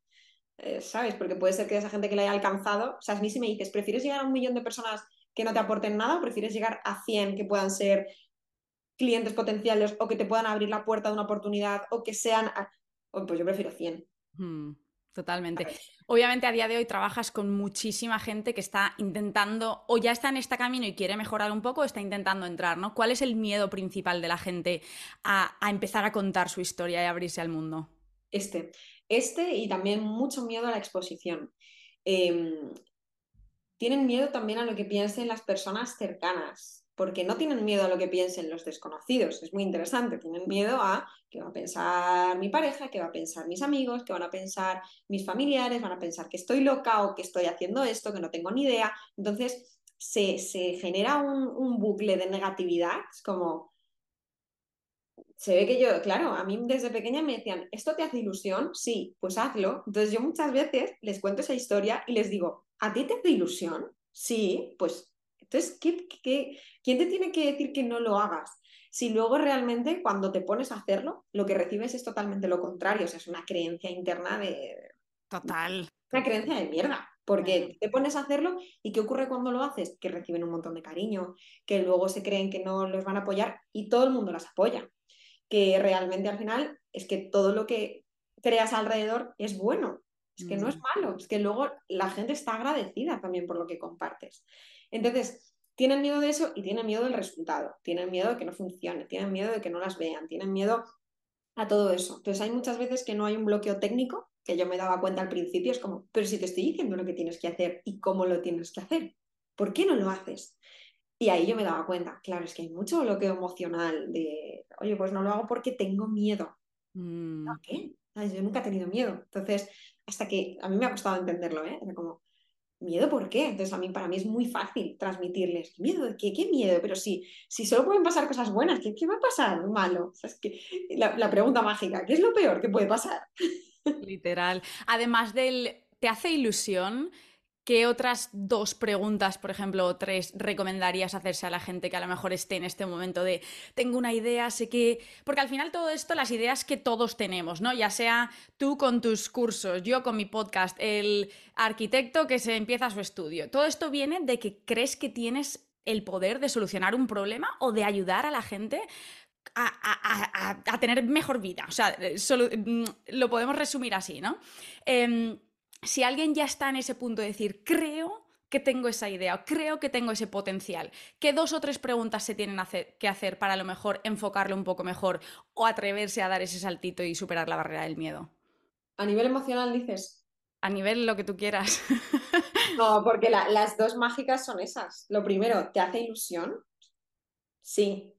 Eh, ¿Sabes? Porque puede ser que esa gente que la haya alcanzado, o sea, a mí si me dices, ¿prefieres llegar a un millón de personas que no te aporten nada o prefieres llegar a 100 que puedan ser clientes potenciales o que te puedan abrir la puerta de una oportunidad o que sean... Pues yo prefiero 100. Hmm, totalmente. Obviamente a día de hoy trabajas con muchísima gente que está intentando o ya está en este camino y quiere mejorar un poco o está intentando entrar, ¿no? ¿Cuál es el miedo principal de la gente a, a empezar a contar su historia y abrirse al mundo? Este. Este y también mucho miedo a la exposición. Em, tienen miedo también a lo que piensen las personas cercanas, porque no tienen miedo a lo que piensen los desconocidos. Es muy interesante. Tienen miedo a qué va a pensar mi pareja, qué va a pensar mis amigos, qué van a pensar mis familiares, van a pensar que estoy loca o que estoy haciendo esto, que no tengo ni idea. Entonces se, genera un, un bucle de negatividad. Es como, se ve que yo, claro, a mí desde pequeña me decían, ¿esto te hace ilusión? Sí, pues hazlo. Entonces yo muchas veces les cuento esa historia y les digo, ¿a ti te hace ilusión? Sí, pues entonces, ¿qué, quién te tiene que decir que no lo hagas? Si luego realmente cuando te pones a hacerlo, lo que recibes es totalmente lo contrario, o sea, es una creencia interna de... Total. Una creencia de mierda, porque te pones a hacerlo y ¿qué ocurre cuando lo haces? Que reciben un montón de cariño, que luego se creen que no los van a apoyar y todo el mundo las apoya que realmente al final es que todo lo que creas alrededor es bueno, es que no es mm. malo, es que luego la gente está agradecida también por lo que compartes. Entonces, tienen miedo de eso y tienen miedo del resultado, tienen miedo de que no funcione, tienen miedo de que no las vean, tienen miedo a todo eso. Entonces, hay muchas veces que no hay un bloqueo técnico, que yo me daba cuenta al principio, es como, pero si te estoy diciendo lo que tienes que hacer y cómo lo tienes que hacer, ¿por qué no lo haces? Y ahí yo me daba cuenta, claro, es que hay mucho bloqueo emocional de, oye, pues no lo hago porque tengo miedo. Mm. qué? Yo nunca he tenido miedo. Entonces, hasta que a mí me ha costado entenderlo, ¿eh? Era como, ¿miedo por qué? Entonces, a mí, para mí es muy fácil transmitirles, ¿miedo qué? ¿Qué miedo? Pero si, si solo pueden pasar cosas buenas, ¿qué, qué va a pasar malo? es que, la, la pregunta mágica, ¿qué es lo peor que puede pasar? Literal. Además del, ¿te hace ilusión? ¿Qué otras dos preguntas, por ejemplo, o tres, recomendarías hacerse a la gente que a lo mejor esté en este momento de tengo una idea, sé que. Porque al final todo esto, las ideas que todos tenemos, ¿no? Ya sea tú con tus cursos, yo con mi podcast, el arquitecto que se empieza su estudio. Todo esto viene de que crees que tienes el poder de solucionar un problema o de ayudar a la gente a, tener mejor vida. O sea, mm, lo podemos resumir así, ¿no? Em, si alguien ya está en ese punto de decir, creo que tengo esa idea, creo que tengo ese potencial, ¿qué dos o tres preguntas se tienen que hacer para a lo mejor enfocarlo un poco mejor o atreverse a dar ese saltito y superar la barrera del miedo? A nivel emocional dices. A nivel lo que tú quieras. No, porque las dos mágicas son esas. Lo primero, ¿te hace ilusión? Sí.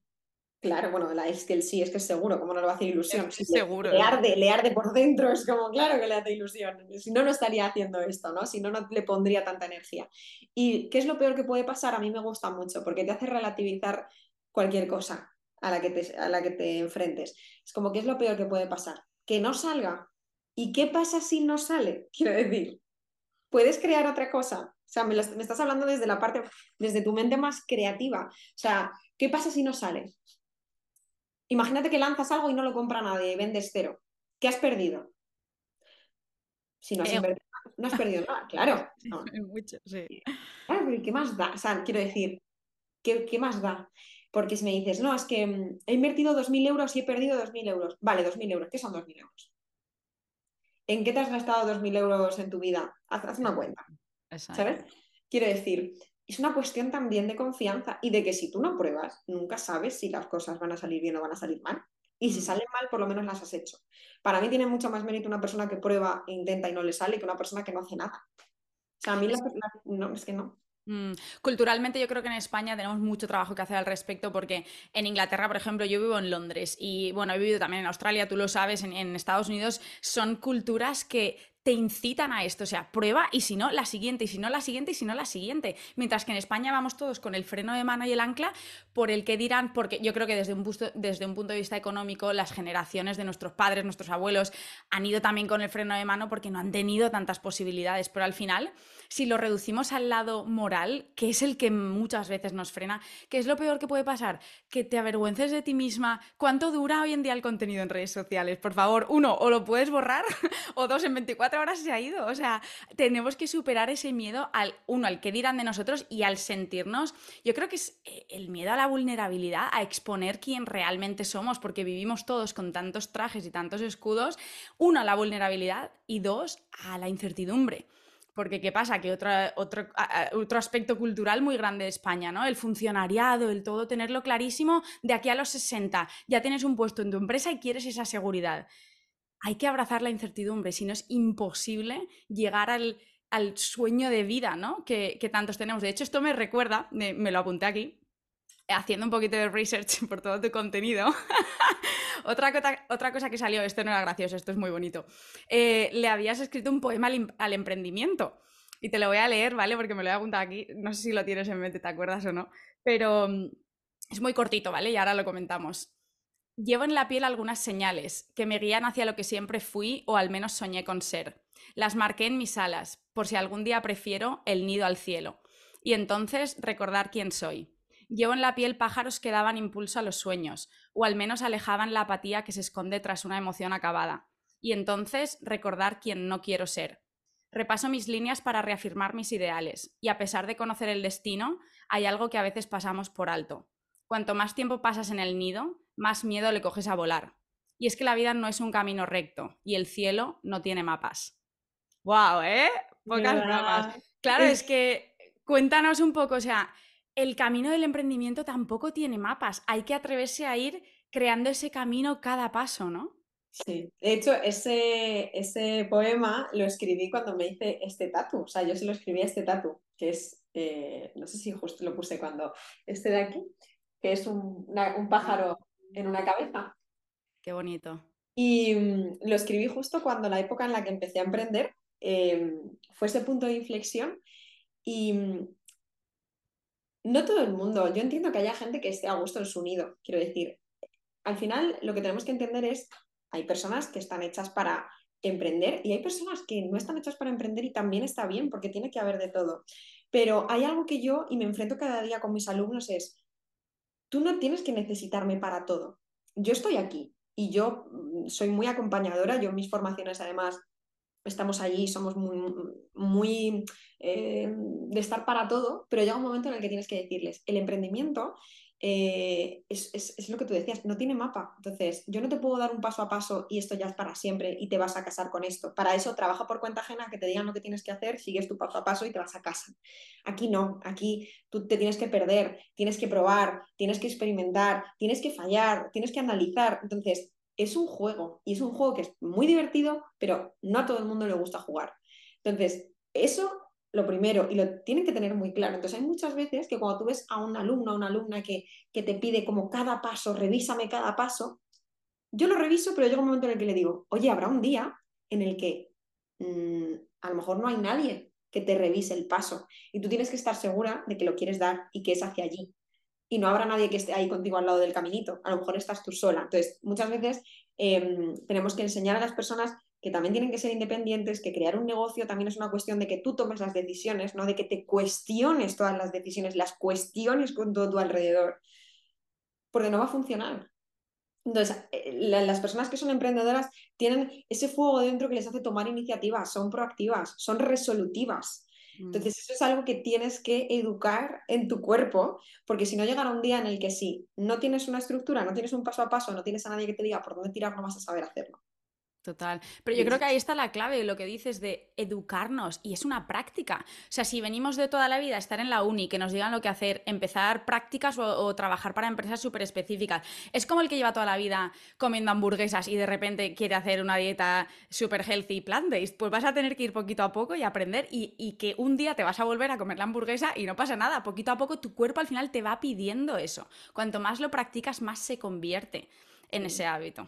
Claro, bueno, la, es que el sí, es que es seguro, ¿cómo no le va a hacer ilusión? seguro. Le, arde, le arde por dentro, es como, claro que le hace ilusión. Si no, no estaría haciendo esto, ¿no? Si no, no le pondría tanta energía. ¿Y qué es lo peor que puede pasar? A mí me gusta mucho, porque te hace relativizar cualquier cosa a la que te, a la que te enfrentes. Es como, ¿qué es lo peor que puede pasar? Que no salga. ¿Y qué pasa si no sale? Quiero decir, puedes crear otra cosa. O sea, me, me estás hablando desde la parte, desde tu mente más creativa. O sea, ¿qué pasa si no sale? Imagínate que lanzas algo y no lo compra nadie, vendes cero. ¿Qué has perdido? Si no has invertido, no has perdido nada, claro. Mucho, sí. Claro, ¿qué más da? O sea, quiero decir, ¿qué, más da? Porque si me dices, no, es que mm, he invertido 2.000 euros y he perdido 2.000 euros. Vale, 2.000 euros. ¿Qué son 2.000 euros? ¿En qué te has gastado 2.000 euros en tu vida? Haz, una cuenta. ¿Sabes? Quiero decir, es una cuestión también de confianza y de que si tú no pruebas, nunca sabes si las cosas van a salir bien o van a salir mal. Y si mm. salen mal, por lo menos las has hecho. Para mí tiene mucho más mérito una persona que prueba, e intenta y no le sale que una persona que no hace nada. O sea, a mí la, no, es que no. Mm, culturalmente yo creo que en España tenemos mucho trabajo que hacer al respecto porque en Inglaterra, por ejemplo, yo vivo en Londres y bueno, he vivido también en Australia, tú lo sabes, en Estados Unidos son culturas que te incitan a esto, o sea, prueba y si no, la siguiente, y si no, la siguiente, y si no, la siguiente. Mientras que en España vamos todos con el freno de mano y el ancla por el que dirán, porque yo creo que desde un, desde un punto de vista económico, las generaciones de nuestros padres, nuestros abuelos, han ido también con el freno de mano porque no han tenido tantas posibilidades, pero al final si lo reducimos al lado moral, que es el que muchas veces nos frena, ¿qué es lo peor que puede pasar? Que te avergüences de ti misma. ¿Cuánto dura hoy en día el contenido en redes sociales? Por favor, uno, o lo puedes borrar, o dos, en 24 horas se ha ido. O sea, tenemos que superar ese miedo al, uno, al que dirán de nosotros y al sentirnos. Yo creo que es eh, el miedo a la vulnerabilidad, a exponer quién realmente somos, porque vivimos todos con tantos trajes y tantos escudos. Uno, a la vulnerabilidad y dos, a la incertidumbre. Porque ¿qué pasa? Que otro, otro, otro aspecto cultural muy grande de España, ¿no? El funcionariado, el todo, tenerlo clarísimo, de aquí a los 60, ya tienes un puesto en tu empresa y quieres esa seguridad. Hay que abrazar la incertidumbre, si no es imposible llegar al, sueño de vida ¿no? que, tantos tenemos. De hecho, esto me recuerda, me, lo apunté aquí, haciendo un poquito de research por todo tu contenido. otra, cosa, otra, cosa, que salió, esto no era gracioso, esto es muy bonito. Eh, le habías escrito un poema al, emprendimiento. Y te lo voy a leer, ¿vale? Porque me lo he apuntado aquí. No sé si lo tienes en mente, ¿te acuerdas o no? Pero mm, es muy cortito, ¿vale? Y ahora lo comentamos. Llevo en la piel algunas señales que me guían hacia lo que siempre fui o al menos soñé con ser. Las marqué en mis alas, por si algún día prefiero el nido al cielo. Y entonces recordar quién soy. Llevo en la piel pájaros que daban impulso a los sueños, o al menos alejaban la apatía que se esconde tras una emoción acabada. Y entonces recordar quién no quiero ser. Repaso mis líneas para reafirmar mis ideales, y a pesar de conocer el destino, hay algo que a veces pasamos por alto. Cuanto más tiempo pasas en el nido, más miedo le coges a volar. Y es que la vida no es un camino recto y el cielo no tiene mapas. ¡Wow! ¿Eh? Pocas mapas. Claro, es que cuéntanos un poco, o sea, el camino del emprendimiento tampoco tiene mapas. Hay que atreverse a ir creando ese camino cada paso, ¿no? Sí, de hecho, ese, ese poema lo escribí cuando me hice este tatu. O sea, yo se lo escribí a este tatu, que es, eh, no sé si justo lo puse cuando, este de aquí, que es un, un pájaro en una cabeza. Qué bonito. Y mm, lo escribí justo cuando la época en la que empecé a emprender em, fue ese punto de inflexión y mm, no todo el mundo, yo entiendo que haya gente que esté a gusto en su nido, quiero decir, al final lo que tenemos que entender es, hay personas que están hechas para emprender y hay personas que no están hechas para emprender y también está bien porque tiene que haber de todo. Pero hay algo que yo, y me enfrento cada día con mis alumnos, es, tú no tienes que necesitarme para todo. Yo estoy aquí y yo mm, soy muy acompañadora, yo en mis formaciones además estamos allí, somos muy, muy eh, de estar para todo, pero llega un momento en el que tienes que decirles, el emprendimiento eh, es, lo que tú decías, no tiene mapa. Entonces, yo no te puedo dar un paso a paso y esto ya es para siempre y te vas a casar con esto. Para eso, trabaja por cuenta ajena, que te digan lo que tienes que hacer, sigues tu paso a paso y te vas a casa. Aquí no, aquí tú te tienes que perder, tienes que probar, tienes que experimentar, tienes que fallar, tienes que analizar. Entonces, es un juego y es un juego que es muy divertido, pero no a todo el mundo le gusta jugar. Entonces, eso lo primero, y lo tienen que tener muy claro. Entonces hay muchas veces que cuando tú ves a un alumno o una alumna que, que te pide como cada paso, revísame cada paso, yo lo reviso, pero llega un momento en el que le digo, oye, habrá un día en el que mm, a lo mejor no hay nadie que te revise el paso y tú tienes que estar segura de que lo quieres dar y que es hacia allí. Y no habrá nadie que esté ahí contigo al lado del caminito, a lo mejor estás tú sola. Entonces, muchas veces em, tenemos que enseñar a las personas que también tienen que ser independientes, que crear un negocio también es una cuestión de que tú tomes las decisiones, no de que te cuestiones todas las decisiones, las cuestiones con todo tu alrededor, porque no va a funcionar. Entonces, eh, las personas que son emprendedoras tienen ese fuego dentro que les hace tomar iniciativas, son proactivas, son resolutivas. Mm. Entonces, eso es algo que tienes que educar en tu cuerpo, porque si no llegará un día en el que sí, no tienes una estructura, no tienes un paso a paso, no tienes a nadie que te diga por dónde tirar, no vas a saber hacerlo. Total. Pero yo creo que ahí está la clave, lo que dices de educarnos, y es una práctica. O sea, si venimos de toda la vida a estar en la uni, que nos digan lo que hacer, empezar prácticas o, trabajar para empresas súper específicas, es como el que lleva toda la vida comiendo hamburguesas y de repente quiere hacer una dieta súper healthy, plant-based, pues vas a tener que ir poquito a poco y aprender y, y que un día te vas a volver a comer la hamburguesa y no pasa nada. Poquito a poco tu cuerpo al final te va pidiendo eso. Cuanto más lo practicas, más se convierte en ese hábito.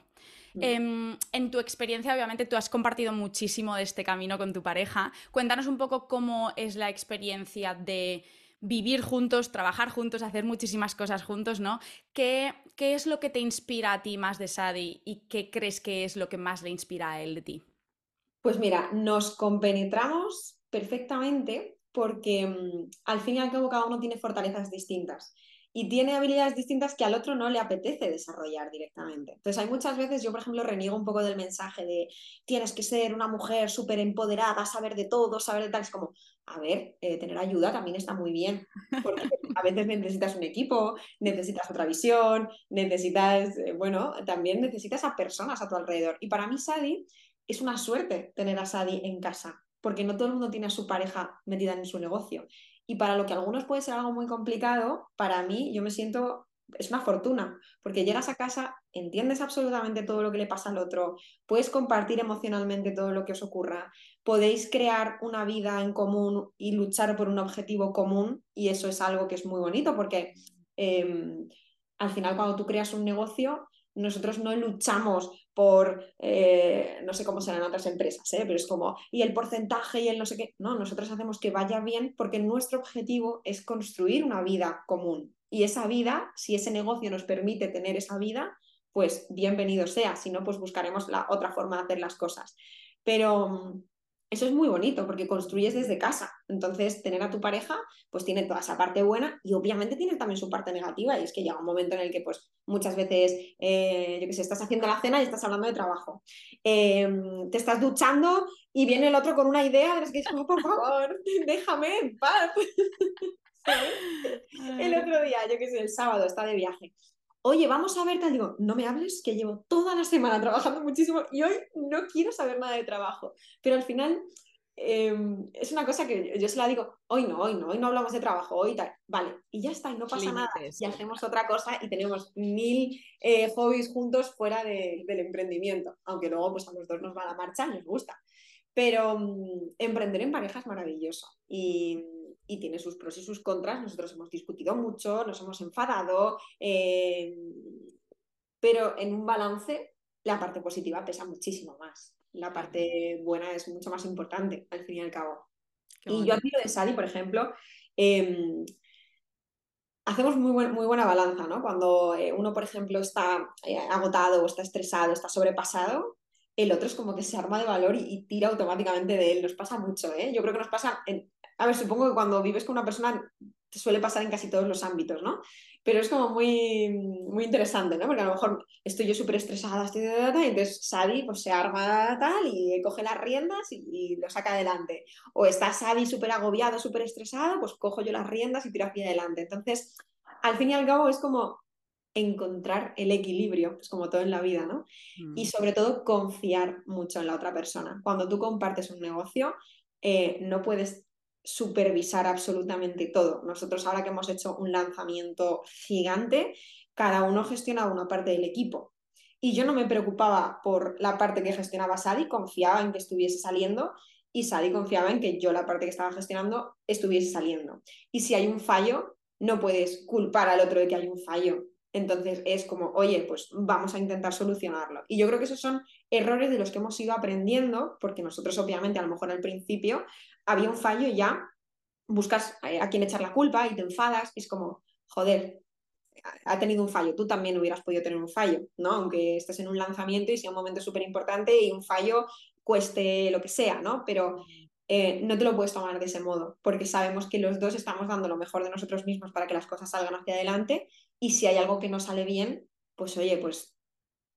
Mm. Em, en tu experiencia, obviamente, tú has compartido muchísimo de este camino con tu pareja. Cuéntanos un poco cómo es la experiencia de vivir juntos, trabajar juntos, hacer muchísimas cosas juntos, ¿no? ¿Qué, ¿Qué, es lo que te inspira a ti más de Sadi y qué crees que es lo que más le inspira a él de ti? Pues mira, nos compenetramos perfectamente porque mm, al fin y al cabo cada uno tiene fortalezas distintas y tiene habilidades distintas que al otro no le apetece desarrollar directamente. Entonces hay muchas veces, yo por ejemplo reniego un poco del mensaje de tienes que ser una mujer súper empoderada, saber de todo, saber de tal. Es como, a ver, eh, tener ayuda también está muy bien, porque a veces necesitas un equipo, necesitas otra visión, necesitas, eh, bueno, también necesitas a personas a tu alrededor. Y para mí Sadi es una suerte tener a Sadi en casa, porque no todo el mundo tiene a su pareja metida en su negocio. Y para lo que a algunos puede ser algo muy complicado, para mí yo me siento es una fortuna, porque llegas a casa, entiendes absolutamente todo lo que le pasa al otro, puedes compartir emocionalmente todo lo que os ocurra, podéis crear una vida en común y luchar por un objetivo común, y eso es algo que es muy bonito, porque em, al final cuando tú creas un negocio, nosotros no luchamos por, eh, no sé cómo serán otras empresas, ¿eh? pero es como, y el porcentaje y el no sé qué. No, nosotros hacemos que vaya bien porque nuestro objetivo es construir una vida común. Y esa vida, si ese negocio nos permite tener esa vida, pues bienvenido sea. Si no, pues buscaremos la otra forma de hacer las cosas. Pero mm, eso es muy bonito porque construyes desde casa. Entonces, tener a tu pareja, pues tiene toda esa parte buena y obviamente tiene también su parte negativa. Y es que llega un momento en el que, pues, muchas veces, eh, yo qué sé, estás haciendo la cena y estás hablando de trabajo. Em, te estás duchando y viene el otro con una idea, es que es como, por favor, déjame en paz. el otro día, yo qué sé, el sábado, está de viaje oye, vamos a ver, tal, digo, no me hables, que llevo toda la semana trabajando muchísimo y hoy no quiero saber nada de trabajo. Pero al final em, es una cosa que yo, se la digo, hoy no, hoy no, hoy no hablamos de trabajo, hoy tal, vale, y ya está, y no pasa nada, y hacemos otra cosa y tenemos mil eh, hobbies juntos fuera del emprendimiento, aunque luego pues a los dos nos va la marcha, nos gusta. Pero mm, emprender en pareja es maravilloso y y tiene sus pros y sus contras. Nosotros hemos discutido mucho, nos hemos enfadado, eh, pero en un balance la parte positiva pesa muchísimo más. La parte buena es mucho más importante, al fin y al cabo. y yo aquí de Sally, por ejemplo, em, hacemos muy, muy, buena balanza, ¿no? Cuando eh, uno, por ejemplo, está eh, agotado o está estresado, está sobrepasado, el otro es como que se arma de valor y, tira automáticamente de él. Nos pasa mucho, ¿eh? Yo creo que nos pasa a ver, supongo que cuando vives con una persona te suele pasar en casi todos los ámbitos, ¿no? Pero es como muy, muy interesante, ¿no? Porque a lo mejor estoy yo súper estresada, estoy de data, y entonces Sadi pues, se arma tal y coge las riendas y, lo saca adelante. O está Sadi súper agobiado, súper estresado, pues cojo yo las riendas y tiro hacia adelante. Entonces, al fin y al cabo es como encontrar el equilibrio, es como todo en la vida, ¿no? Y mm. sobre todo confiar mucho en la otra persona. Cuando tú compartes un negocio, eh, no puedes supervisar absolutamente todo. Nosotros ahora que hemos hecho un lanzamiento gigante, cada uno gestionaba una parte del equipo. Y yo no me preocupaba por la parte que gestionaba Sadi, confiaba en que estuviese saliendo y Sadi confiaba en que yo la parte que estaba gestionando estuviese saliendo. Y si hay un fallo, no puedes culpar al otro de que hay un fallo. Entonces es como, oye, pues vamos a intentar solucionarlo. Y yo creo que esos son errores de los que hemos ido aprendiendo, porque nosotros obviamente a lo mejor al principio había un fallo y ya buscas a quién echar la culpa y te enfadas. Y es como, joder, ha tenido un fallo, tú también hubieras podido tener un fallo, ¿no? Aunque estés en un lanzamiento y sea un momento súper importante y un fallo cueste lo que sea, ¿no? Pero eh, no te lo puedes tomar de ese modo, porque sabemos que los dos estamos dando lo mejor de nosotros mismos para que las cosas salgan hacia adelante y si hay algo que no sale bien, pues oye, pues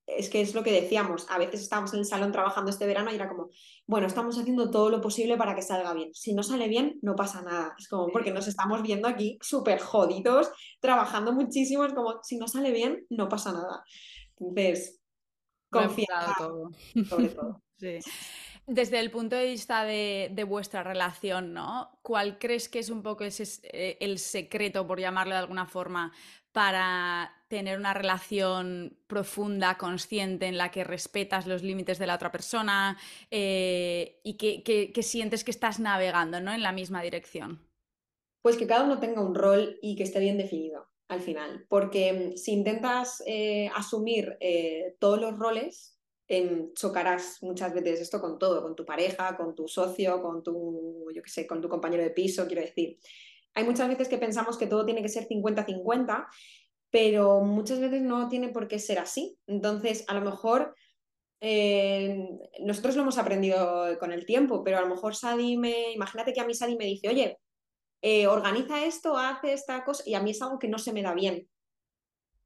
es que es lo que decíamos, a veces estábamos en el salón trabajando este verano y era como, bueno, estamos haciendo todo lo posible para que salga bien. Si no sale bien, no pasa nada. Es como porque nos estamos viendo aquí súper jodidos, trabajando muchísimo, es como, si no sale bien, no pasa nada. Entonces, confía sobre todo. sí. Desde el punto de vista de, vuestra relación, ¿no? ¿Cuál crees que es un poco ese, eh, el secreto, por llamarlo de alguna forma, para tener una relación profunda, consciente, en la que respetas los límites de la otra persona eh, y que, sientes que estás navegando ¿no? en la misma dirección? Pues que cada uno tenga un rol y que esté bien definido al final, porque mm, si intentas eh, asumir eh, todos los roles, em, chocarás muchas veces esto con todo, con tu pareja, con tu socio, con tu, yo sé, con tu compañero de piso, quiero decir hay muchas veces que pensamos que todo tiene que ser 50-50, pero muchas veces no tiene por qué ser así. Entonces, a lo mejor eh, nosotros lo hemos aprendido con el tiempo, pero a lo mejor Sadi me, imagínate que a mí Sadi me dice, oye, eh, organiza esto, hace esta cosa, y a mí es algo que no se me da bien.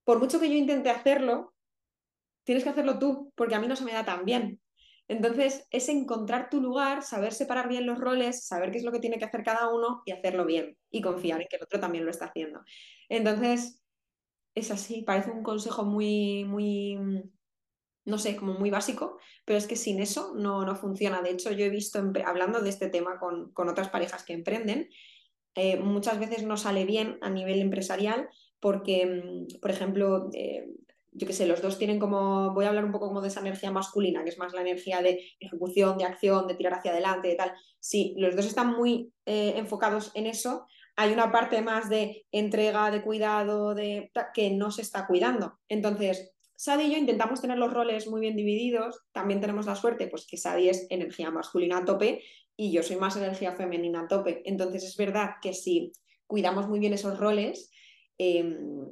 Por mucho que yo intente hacerlo, tienes que hacerlo tú, porque a mí no se me da tan bien. Entonces, es encontrar tu lugar, saber separar bien los roles, saber qué es lo que tiene que hacer cada uno y hacerlo bien y confiar en que el otro también lo está haciendo. Entonces, es así, parece un consejo muy, muy, no sé, como muy básico, pero es que sin eso no, no funciona. De hecho, yo he visto, hablando de este tema con, otras parejas que emprenden, eh, muchas veces no sale bien a nivel empresarial porque, mm, por ejemplo, eh, yo qué sé, los dos tienen como, voy a hablar un poco como de esa energía masculina, que es más la energía de ejecución, de acción, de tirar hacia adelante, de tal. Sí, los dos están muy eh, enfocados en eso. Hay una parte más de entrega, de cuidado, de que no se está cuidando. Entonces, Sadie y yo intentamos tener los roles muy bien divididos. También tenemos la suerte, pues que Sadie es energía masculina a tope y yo soy más energía femenina a tope. Entonces, es verdad que si cuidamos muy bien esos roles, em,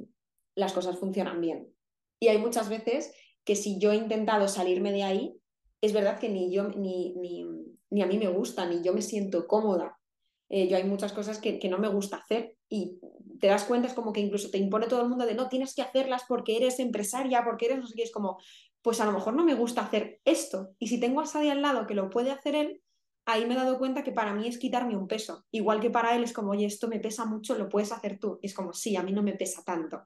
las cosas funcionan bien. Y hay muchas veces que si yo he intentado salirme de ahí, es verdad que ni yo, ni, ni, a mí me gusta, ni yo me siento cómoda. Eh, yo hay muchas cosas que, que, no me gusta hacer y te das cuenta, es como que incluso te impone todo el mundo de no, tienes que hacerlas porque eres empresaria, porque eres no sé qué, es como, pues a lo mejor no me gusta hacer esto. Y si tengo a Sadie al lado que lo puede hacer él, ahí me he dado cuenta que para mí es quitarme un peso. Igual que para él es como, oye, esto me pesa mucho, lo puedes hacer tú. Es como, sí, a mí no me pesa tanto.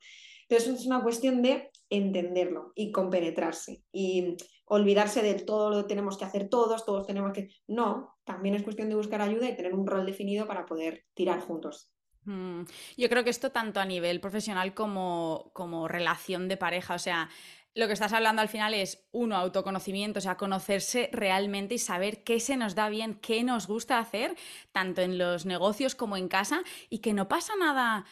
Entonces es una cuestión de entenderlo y compenetrarse y olvidarse de todo lo que tenemos que hacer todos, todos tenemos que... No, también es cuestión de buscar ayuda y tener un rol definido para poder tirar juntos. Mm, yo creo que esto tanto a nivel profesional como, como relación de pareja, o sea, lo que estás hablando al final es, uno, autoconocimiento, o sea, conocerse realmente y saber qué se nos da bien, qué nos gusta hacer, tanto en los negocios como en casa, y que no pasa nada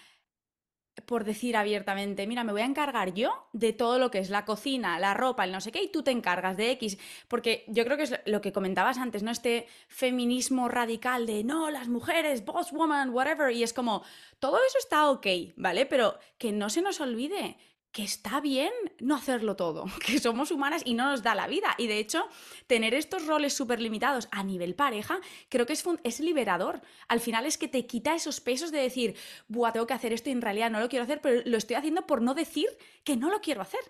por decir abiertamente, mira, me voy a encargar yo de todo lo que es la cocina, la ropa, el no sé qué, y tú te encargas de X. Porque yo creo que es lo que comentabas antes, ¿no? Este feminismo radical de no, las mujeres, boss woman, whatever. Y es como, todo eso está ok, ¿vale? Pero que no se nos olvide que está bien no hacerlo todo, que somos humanas y no nos da la vida. Y de hecho, tener estos roles súper limitados a nivel pareja, creo que es, es liberador. Al final es que te quita esos pesos de decir, buah, tengo que hacer esto y en realidad no lo quiero hacer, pero lo estoy haciendo por no decir que no lo quiero hacer.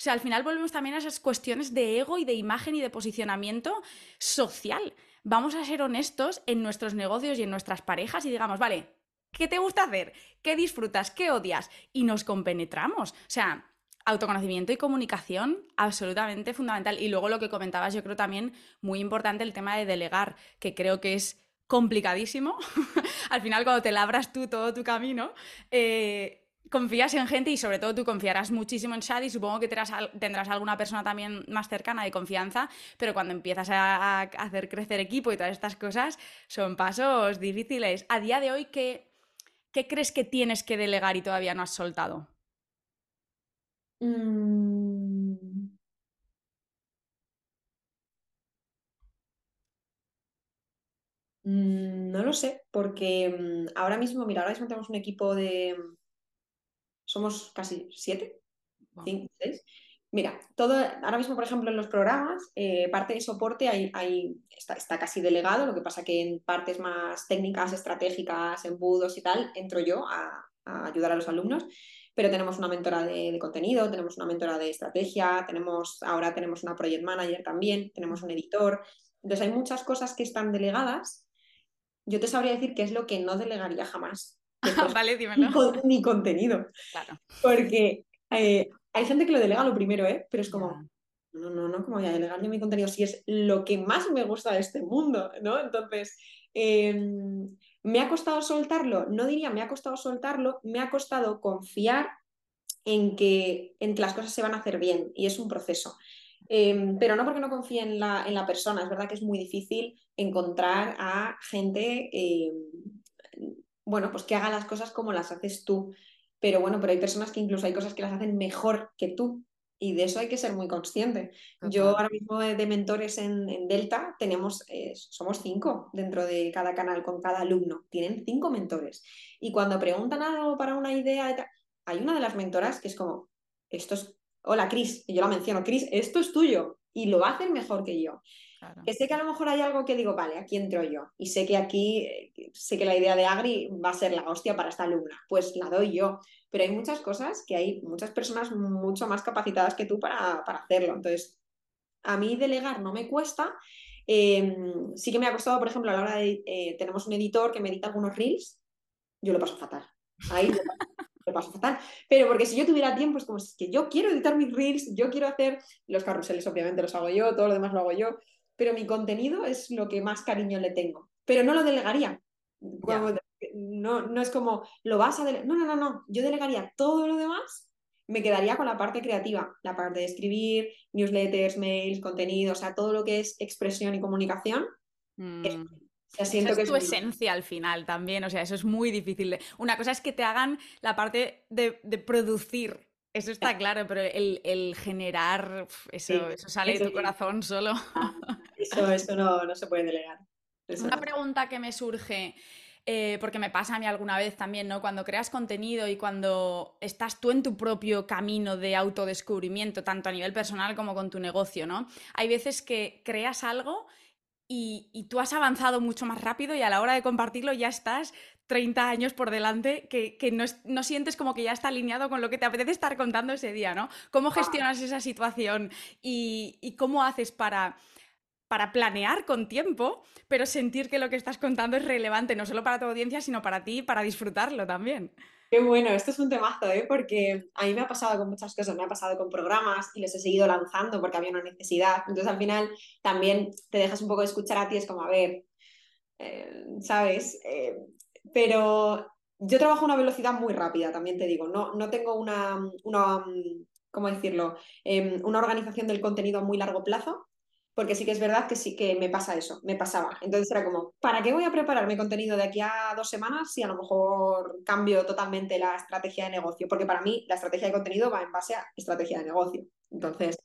O sea, al final volvemos también a esas cuestiones de ego y de imagen y de posicionamiento social. Vamos a ser honestos en nuestros negocios y en nuestras parejas y digamos, vale, ¿Qué te gusta hacer? ¿Qué disfrutas? ¿Qué odias? Y nos compenetramos. O sea, autoconocimiento y comunicación absolutamente fundamental. Y luego lo que comentabas, yo creo también muy importante el tema de delegar, que creo que es complicadísimo. Al final, cuando te labras tú todo tu camino, eh, confías en gente y sobre todo tú confiarás muchísimo en Shadi. Supongo que tendrás, alguna persona también más cercana de confianza, pero cuando empiezas a, a hacer crecer equipo y todas estas cosas, son pasos difíciles. A día de hoy, ¿qué, ¿qué crees que tienes que delegar y todavía no has soltado? Mm. Mm, no lo sé, porque mm, ahora mismo, mira, ahora mismo tenemos un equipo de... Somos casi siete, cinco, seis. Mira, todo, ahora mismo, por ejemplo, en los programas, eh, parte de soporte hay, está, está, casi delegado, lo que pasa que en partes más técnicas, estratégicas, embudos y tal, entro yo a, ayudar a los alumnos, pero tenemos una mentora de, contenido, tenemos una mentora de estrategia, tenemos, ahora tenemos una project manager también, tenemos un editor, entonces hay muchas cosas que están delegadas. Yo te sabría decir qué es lo que no delegaría jamás. vale, dímelo. Ni, contenido. Claro. Porque eh, hay gente que lo delega lo primero, ¿eh? Pero es como, no, no, no, como voy a delegar yo mi contenido si es lo que más me gusta de este mundo, ¿no? Entonces, em, ¿me ha costado soltarlo? No diría me ha costado soltarlo, me ha costado confiar en que, en las cosas se van a hacer bien y es un proceso. Em, pero no porque no confíe en la, en la, persona, es verdad que es muy difícil encontrar a gente, em, bueno, pues que haga las cosas como las haces tú. Pero bueno, pero hay personas que incluso hay cosas que las hacen mejor que tú y de eso hay que ser muy consciente. Yo ahora mismo de, mentores en, Delta tenemos, eh, somos cinco dentro de cada canal con cada alumno, tienen cinco mentores. Y cuando preguntan algo para una idea, hay una de las mentoras que es como, esto es, hola Cris, y yo la menciono, Cris, esto es tuyo y lo va a hacer mejor que yo. Que sé que a lo mejor hay algo que digo, vale, aquí entro yo. Y sé que aquí, eh, sé que la idea de Agri va a ser la hostia para esta alumna. Pues la doy yo. Pero hay muchas cosas que hay muchas personas mucho más capacitadas que tú para, hacerlo. Entonces, a mí delegar no me cuesta. Em, sí que me ha costado, por ejemplo, a la hora de, eh, tenemos un editor que me edita algunos reels, yo lo paso fatal. Ahí lo paso, lo paso fatal. Pero porque si yo tuviera tiempo, es como es que yo quiero editar mis reels, yo quiero hacer los carruseles, obviamente los hago yo, todo lo demás lo hago yo pero mi contenido es lo que más cariño le tengo. Pero no lo delegaría. no, no es como, lo vas a delegar. No, no, no, no. Yo delegaría todo lo demás, me quedaría con la parte creativa, la parte de escribir, newsletters, mails, contenido, o sea, todo lo que es expresión y comunicación. Mm. siento que es tu esencia al final también, o sea, eso es muy difícil. Una cosa es que te hagan la parte de, producir, eso está claro, pero el, generar, eso, eso sale de tu corazón solo. Eso, eso no, no se puede delegar. Una pregunta que me surge, eh, porque me pasa a mí alguna vez también, ¿no? Cuando creas contenido y cuando estás tú en tu propio camino de autodescubrimiento, tanto a nivel personal como con tu negocio, ¿no? Hay veces que creas algo y, tú has avanzado mucho más rápido y a la hora de compartirlo ya estás 30 años por delante que, no, sientes como que ya está alineado con lo que te apetece estar contando ese día, ¿no? ¿Cómo gestionas esa situación y cómo haces para para planear con tiempo, pero sentir que lo que estás contando es relevante, no solo para tu audiencia, sino para ti, para disfrutarlo también. Qué bueno, esto es un temazo, ¿eh? porque a mí me ha pasado con muchas cosas, me ha pasado con programas y les he seguido lanzando porque había una necesidad. Entonces al final también te dejas un poco de escuchar a ti, es como, a ver, eh, ¿sabes? Eh, pero yo trabajo a una velocidad muy rápida, también te digo, no, no tengo una, una ¿cómo decirlo? Em, una organización del contenido a muy largo plazo, porque sí que es verdad que sí que me pasa eso, me pasaba. Entonces era como, ¿para qué voy a preparar mi contenido de aquí a dos semanas si a lo mejor cambio totalmente la estrategia de negocio? Porque para mí la estrategia de contenido va en base a estrategia de negocio. Entonces,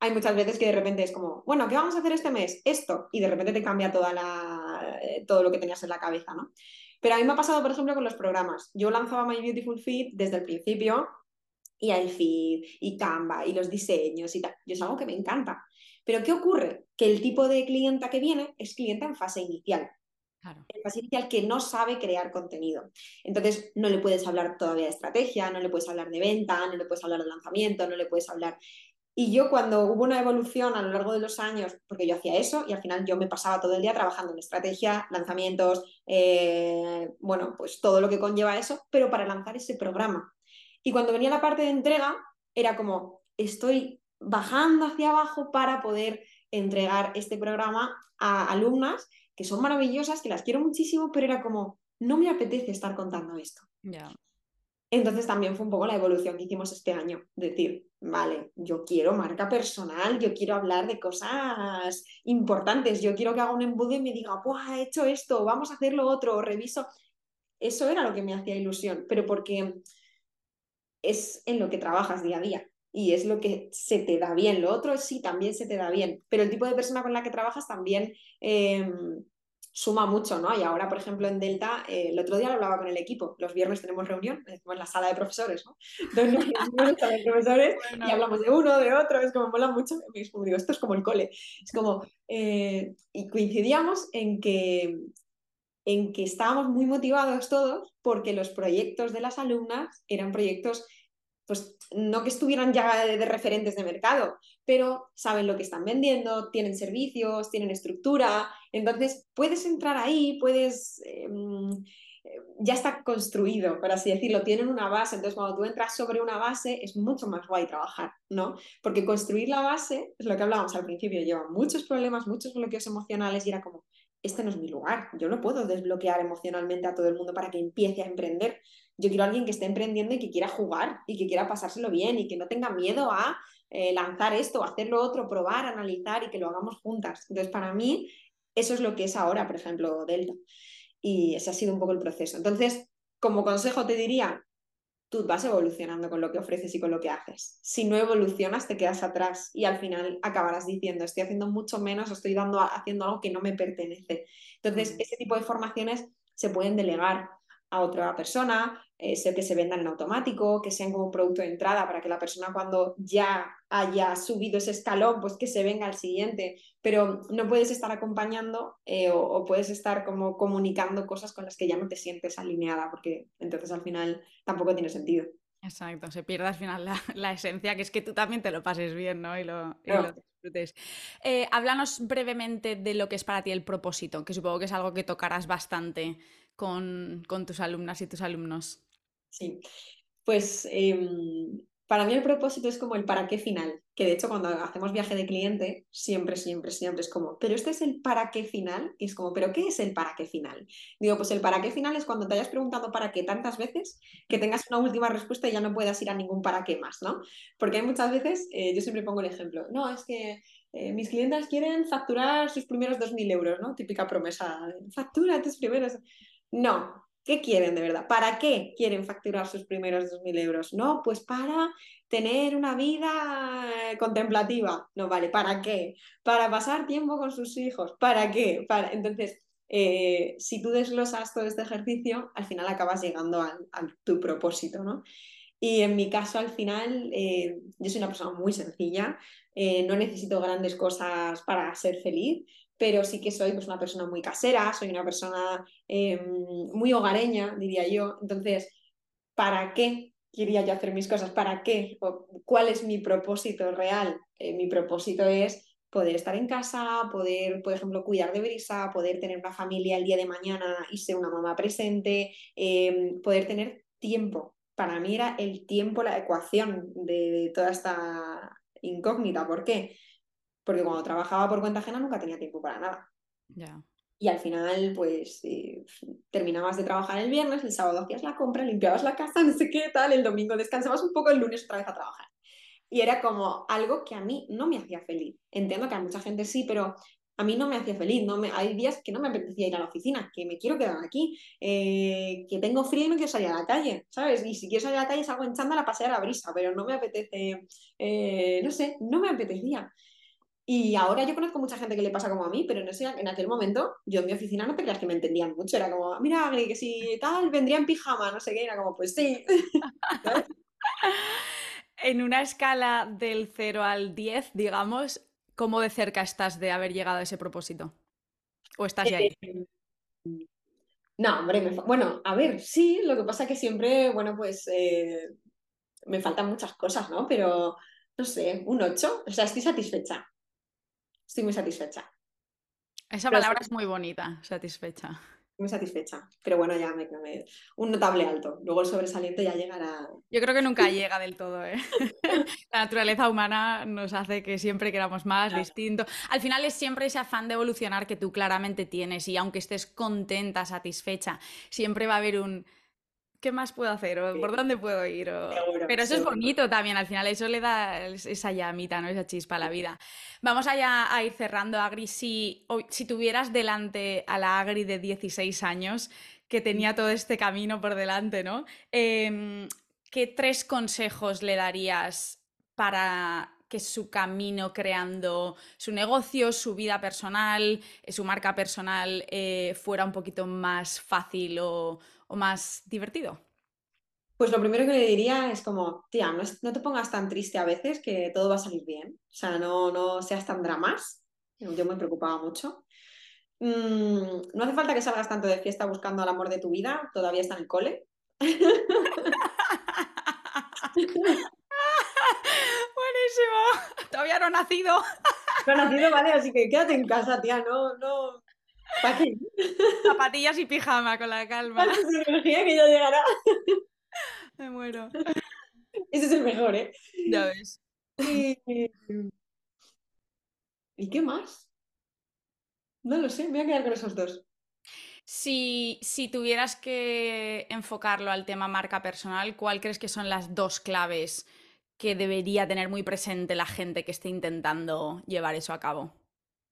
hay muchas veces que de repente es como, bueno, ¿qué vamos a hacer este mes? Esto. Y de repente te cambia toda la, eh, todo lo que tenías en la cabeza, ¿no? Pero a mí me ha pasado, por ejemplo, con los programas. Yo lanzaba My Beautiful Feed desde el principio y el feed y Canva y los diseños y tal. Yo es algo que me encanta. Pero ¿qué ocurre? Que el tipo de clienta que viene es clienta en fase inicial. En fase inicial que no sabe crear contenido. Entonces, no le puedes hablar todavía de estrategia, no le puedes hablar de venta, no le puedes hablar de lanzamiento, no le puedes hablar... Y yo cuando hubo una evolución a lo largo de los años, porque yo hacía eso y al final yo me pasaba todo el día trabajando en estrategia, lanzamientos, eh, bueno, pues todo lo que conlleva eso, pero para lanzar ese programa. Y cuando venía la parte de entrega, era como, estoy bajando hacia abajo para poder entregar este programa a alumnas que son maravillosas, que las quiero muchísimo, pero era como, no me apetece estar contando esto. Entonces también fue un poco la evolución que hicimos este año, decir, vale, yo quiero marca personal, yo quiero hablar de cosas importantes, yo quiero que haga un embudo y me diga, ¡buah, he hecho esto, vamos a hacer lo otro, reviso. Eso era lo que me hacía ilusión, pero porque es en lo que trabajas día a día y es lo que se te da bien. Lo otro sí, también se te da bien, pero el tipo de persona con la que trabajas también em, suma mucho, ¿no? Y ahora, por ejemplo, en Delta, eh, el otro día lo hablaba con el equipo, los viernes tenemos reunión, en la sala de profesores, ¿no? Entonces, de profesores y hablamos de uno, de otro, es como mola mucho, es como digo, esto es como el cole, es como, eh, y coincidíamos en que en que estábamos muy motivados todos porque los proyectos de las alumnas eran proyectos pues no que estuvieran ya de, referentes de mercado, pero saben lo que están vendiendo, tienen servicios, tienen estructura, entonces puedes entrar ahí, puedes... Em, eh, ya está construido, por así decirlo, tienen una base, entonces cuando tú entras sobre una base es mucho más guay trabajar, ¿no? Porque construir la base, es lo que hablábamos al principio, lleva muchos problemas, muchos bloqueos emocionales y era como, este no es mi lugar, yo no puedo desbloquear emocionalmente a todo el mundo para que empiece a emprender, yo quiero a alguien que esté emprendiendo y que quiera jugar y que quiera pasárselo bien y que no tenga miedo a eh, lanzar esto, hacer lo otro, probar, analizar y que lo hagamos juntas. Entonces, para mí, eso es lo que es ahora, por ejemplo, Delta. Y ese ha sido un poco el proceso. Entonces, como consejo te diría, tú vas evolucionando con lo que ofreces y con lo que haces. Si no evolucionas, te quedas atrás y al final acabarás diciendo, estoy haciendo mucho menos, estoy dando, haciendo algo que no me pertenece. Entonces, ese tipo de formaciones se pueden delegar a otra persona, eh, que se vendan en automático, que sean como un producto de entrada para que la persona cuando ya haya subido ese escalón, pues que se venga al siguiente, pero no puedes estar acompañando eh, o, puedes estar como comunicando cosas con las que ya no te sientes alineada, porque entonces al final tampoco tiene sentido. Exacto, se pierde al final la, esencia, que es que tú también te lo pases bien, ¿no? Y lo, disfrutes. Eh, háblanos brevemente de lo que es para ti el propósito, que supongo que es algo que tocarás bastante con, tus alumnas y tus alumnos. Sí, pues em, Para mí el propósito es como el para qué final, que de hecho cuando hacemos viaje de cliente, siempre, siempre, siempre es como, pero este es el para qué final, y es como, pero ¿qué es el para qué final? Digo, pues el para qué final es cuando te hayas preguntado para qué tantas veces que tengas una última respuesta y ya no puedas ir a ningún para qué más, ¿no? Porque hay muchas veces, eh, yo siempre pongo el ejemplo, no, es que eh, mis clientes quieren facturar sus primeros 2.000 euros, ¿no? Típica promesa, factura tus primeros. No, ¿Qué quieren de verdad? ¿Para qué quieren facturar sus primeros 2.000 euros? No, pues para tener una vida eh, contemplativa. No, vale, ¿para qué? Para pasar tiempo con sus hijos. ¿Para qué? Para... Entonces, eh, si tú desglosas todo este ejercicio, al final acabas llegando a, tu propósito, ¿no? Y en mi caso, al final, eh, yo soy una persona muy sencilla, no necesito grandes cosas para ser feliz pero sí que soy pues, una persona muy casera, soy una persona em, muy hogareña, diría yo. Entonces, ¿para qué quería yo hacer mis cosas? ¿Para qué? ¿Cuál es mi propósito real? Eh, mi propósito es poder estar en casa, poder, por ejemplo, cuidar de Brisa, poder tener una familia el día de mañana y ser una mamá presente, em, poder tener tiempo. Para mí era el tiempo la ecuación de toda esta incógnita. ¿Por qué? Porque cuando trabajaba por cuenta ajena nunca tenía tiempo para nada. Y al final, pues eh, terminabas de trabajar el viernes, el sábado hacías la compra, limpiabas la casa, no sé qué tal, el domingo descansabas un poco, el lunes otra vez a trabajar. Y era como algo que a mí no me hacía feliz. Entiendo que a mucha gente sí, pero a mí no me hacía feliz. No me, hay días que no me apetecía ir a la oficina, que me quiero quedar aquí, eh, que tengo frío y no quiero salir a la calle, ¿sabes? Y si quiero salir a la calle salgo en chándal a pasear a la brisa, pero no me apetece, eh, no sé, no me apetecía. Y ahora yo conozco mucha gente que le pasa como a mí, pero en, ese, en aquel momento yo en mi oficina no te creas que me entendían mucho. Era como, mira, Agri, que si tal, vendría en pijama, no sé qué. Era como, pues sí. en una escala del 0 al 10, digamos, ¿cómo de cerca estás de haber llegado a ese propósito? ¿O estás ya ahí? Eh, no, hombre, bueno, a ver, sí, lo que pasa es que siempre, bueno, pues eh, me faltan muchas cosas, ¿no? Pero, no sé, un 8, o sea, estoy satisfecha estoy muy satisfecha. Esa palabra es muy bonita, satisfecha. Muy satisfecha. Pero bueno, ya me, me, un notable alto. Luego el sobresaliente ya llegará. Yo creo que nunca llega del todo, ¿eh? La naturaleza humana nos hace que siempre queramos más, distinto. Al final es siempre ese afán de evolucionar que tú claramente tienes y aunque estés contenta, satisfecha, siempre va a haber un ¿qué más puedo hacer? ¿O ¿Por dónde puedo ir? Pero eso es bonito también, al final eso le da esa llamita, ¿no? esa chispa a la vida. Vamos allá a ir cerrando, Agri. Si, si tuvieras delante a la Agri de 16 años, que tenía todo este camino por delante, ¿no? Em, ¿Qué tres consejos le darías para que su camino creando su negocio, su vida personal, eh, su marca personal eh, fuera un poquito más fácil o, o más divertido? Pues lo primero que le diría es como, tía, no, te pongas tan triste a veces que todo va a salir bien. O sea, no, no seas tan dramas. Yo me preocupaba mucho. Mm, no hace falta que salgas tanto de fiesta buscando el amor de tu vida, todavía está en el cole. Buenísimo. Todavía no ha nacido. No ha nacido, vale, así que quédate en casa, tía, no, no, ¿Para qué? Zapatillas y pijama con la calma. energía que ya llegará. Me muero. Ese es el mejor, ¿eh? Ya ves. ¿Y, qué más? No lo sé, me voy a quedar con esos dos. Si, si, tuvieras que enfocarlo al tema marca personal, ¿cuál crees que son las dos claves que debería tener muy presente la gente que esté intentando llevar eso a cabo?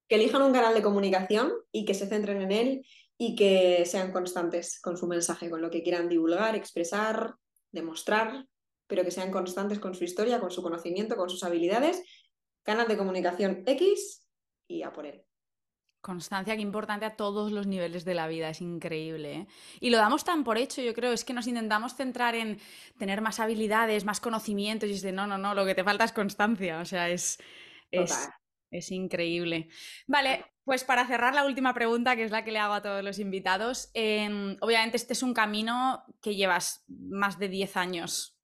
Que elijan un canal de comunicación y que se centren en él y que sean constantes con su mensaje, con lo que quieran divulgar, expresar, demostrar, pero que sean constantes con su historia, con su conocimiento, con sus habilidades. Canal de comunicación X y a por él. Constancia, que importante a todos los niveles de la vida, es increíble. ¿eh? Y lo damos tan por hecho, yo creo, es que nos intentamos centrar en tener más habilidades, más conocimientos, y es de no, no, no, lo que te falta es constancia, o sea, es, es, es increíble. Vale, pues para cerrar la última pregunta, que es la que le hago a todos los invitados, em, obviamente este es un camino que llevas más de 10 años,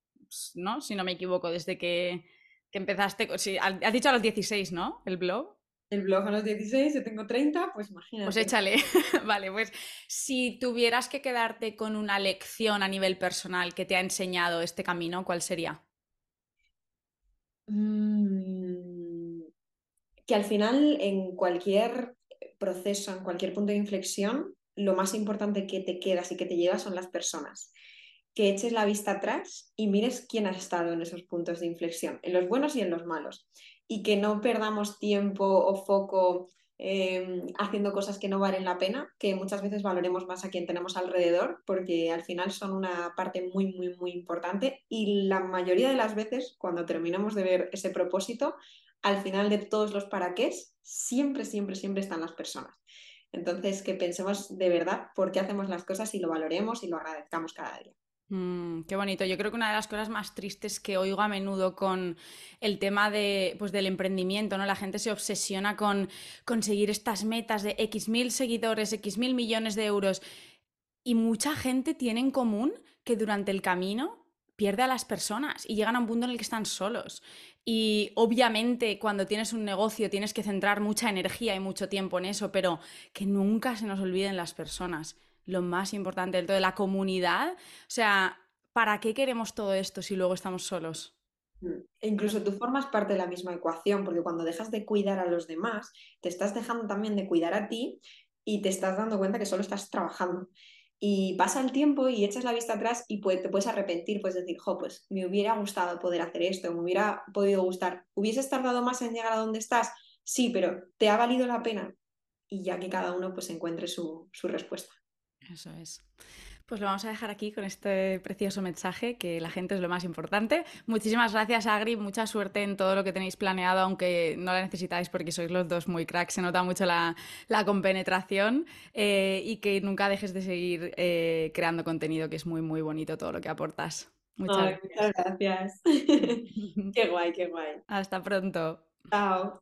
¿no? Si no me equivoco, desde que, empezaste, sí, has dicho a los 16, ¿no? El blog. El blog a los 16, yo tengo 30, pues imagínate. Pues échale. vale, pues si tuvieras que quedarte con una lección a nivel personal que te ha enseñado este camino, ¿cuál sería? Mm, que al final en cualquier proceso, en cualquier punto de inflexión, lo más importante que te quedas y que te llevas son las personas. Que eches la vista atrás y mires quién ha estado en esos puntos de inflexión, en los buenos y en los malos. Y que no perdamos tiempo o foco eh, haciendo cosas que no valen la pena, que muchas veces valoremos más a quien tenemos alrededor, porque al final son una parte muy, muy, muy importante. Y la mayoría de las veces, cuando terminamos de ver ese propósito, al final de todos los para qué, siempre, siempre, siempre están las personas. Entonces, que pensemos de verdad por qué hacemos las cosas y lo valoremos y lo agradezcamos cada día. Mm, qué bonito. Yo creo que una de las cosas más tristes que oigo a menudo con el tema de, pues, del emprendimiento, ¿no? La gente se obsesiona con conseguir estas metas de X mil seguidores, X mil millones de euros. Y mucha gente tiene en común que durante el camino pierde a las personas y llegan a un punto en el que están solos. Y obviamente cuando tienes un negocio tienes que centrar mucha energía y mucho tiempo en eso, pero que nunca se nos olviden las personas. Lo más importante del todo, la comunidad. O sea, ¿para qué queremos todo esto si luego estamos solos? E incluso tú formas parte de la misma ecuación, porque cuando dejas de cuidar a los demás, te estás dejando también de cuidar a ti y te estás dando cuenta que solo estás trabajando. Y pasa el tiempo y echas la vista atrás y te puedes arrepentir, puedes decir, jo, pues me hubiera gustado poder hacer esto, me hubiera podido gustar. ¿Hubieses tardado más en llegar a donde estás? Sí, pero ¿te ha valido la pena? Y ya que cada uno pues encuentre su, su respuesta. Eso es. Pues lo vamos a dejar aquí con este precioso mensaje, que la gente es lo más importante. Muchísimas gracias, Agri. Mucha suerte en todo lo que tenéis planeado, aunque no la necesitáis porque sois los dos muy cracks. Se nota mucho la, compenetración eh, y que nunca dejes de seguir eh, creando contenido, que es muy, muy bonito todo lo que aportas. Muchas gracias. qué guay, qué guay. Hasta pronto. Chao.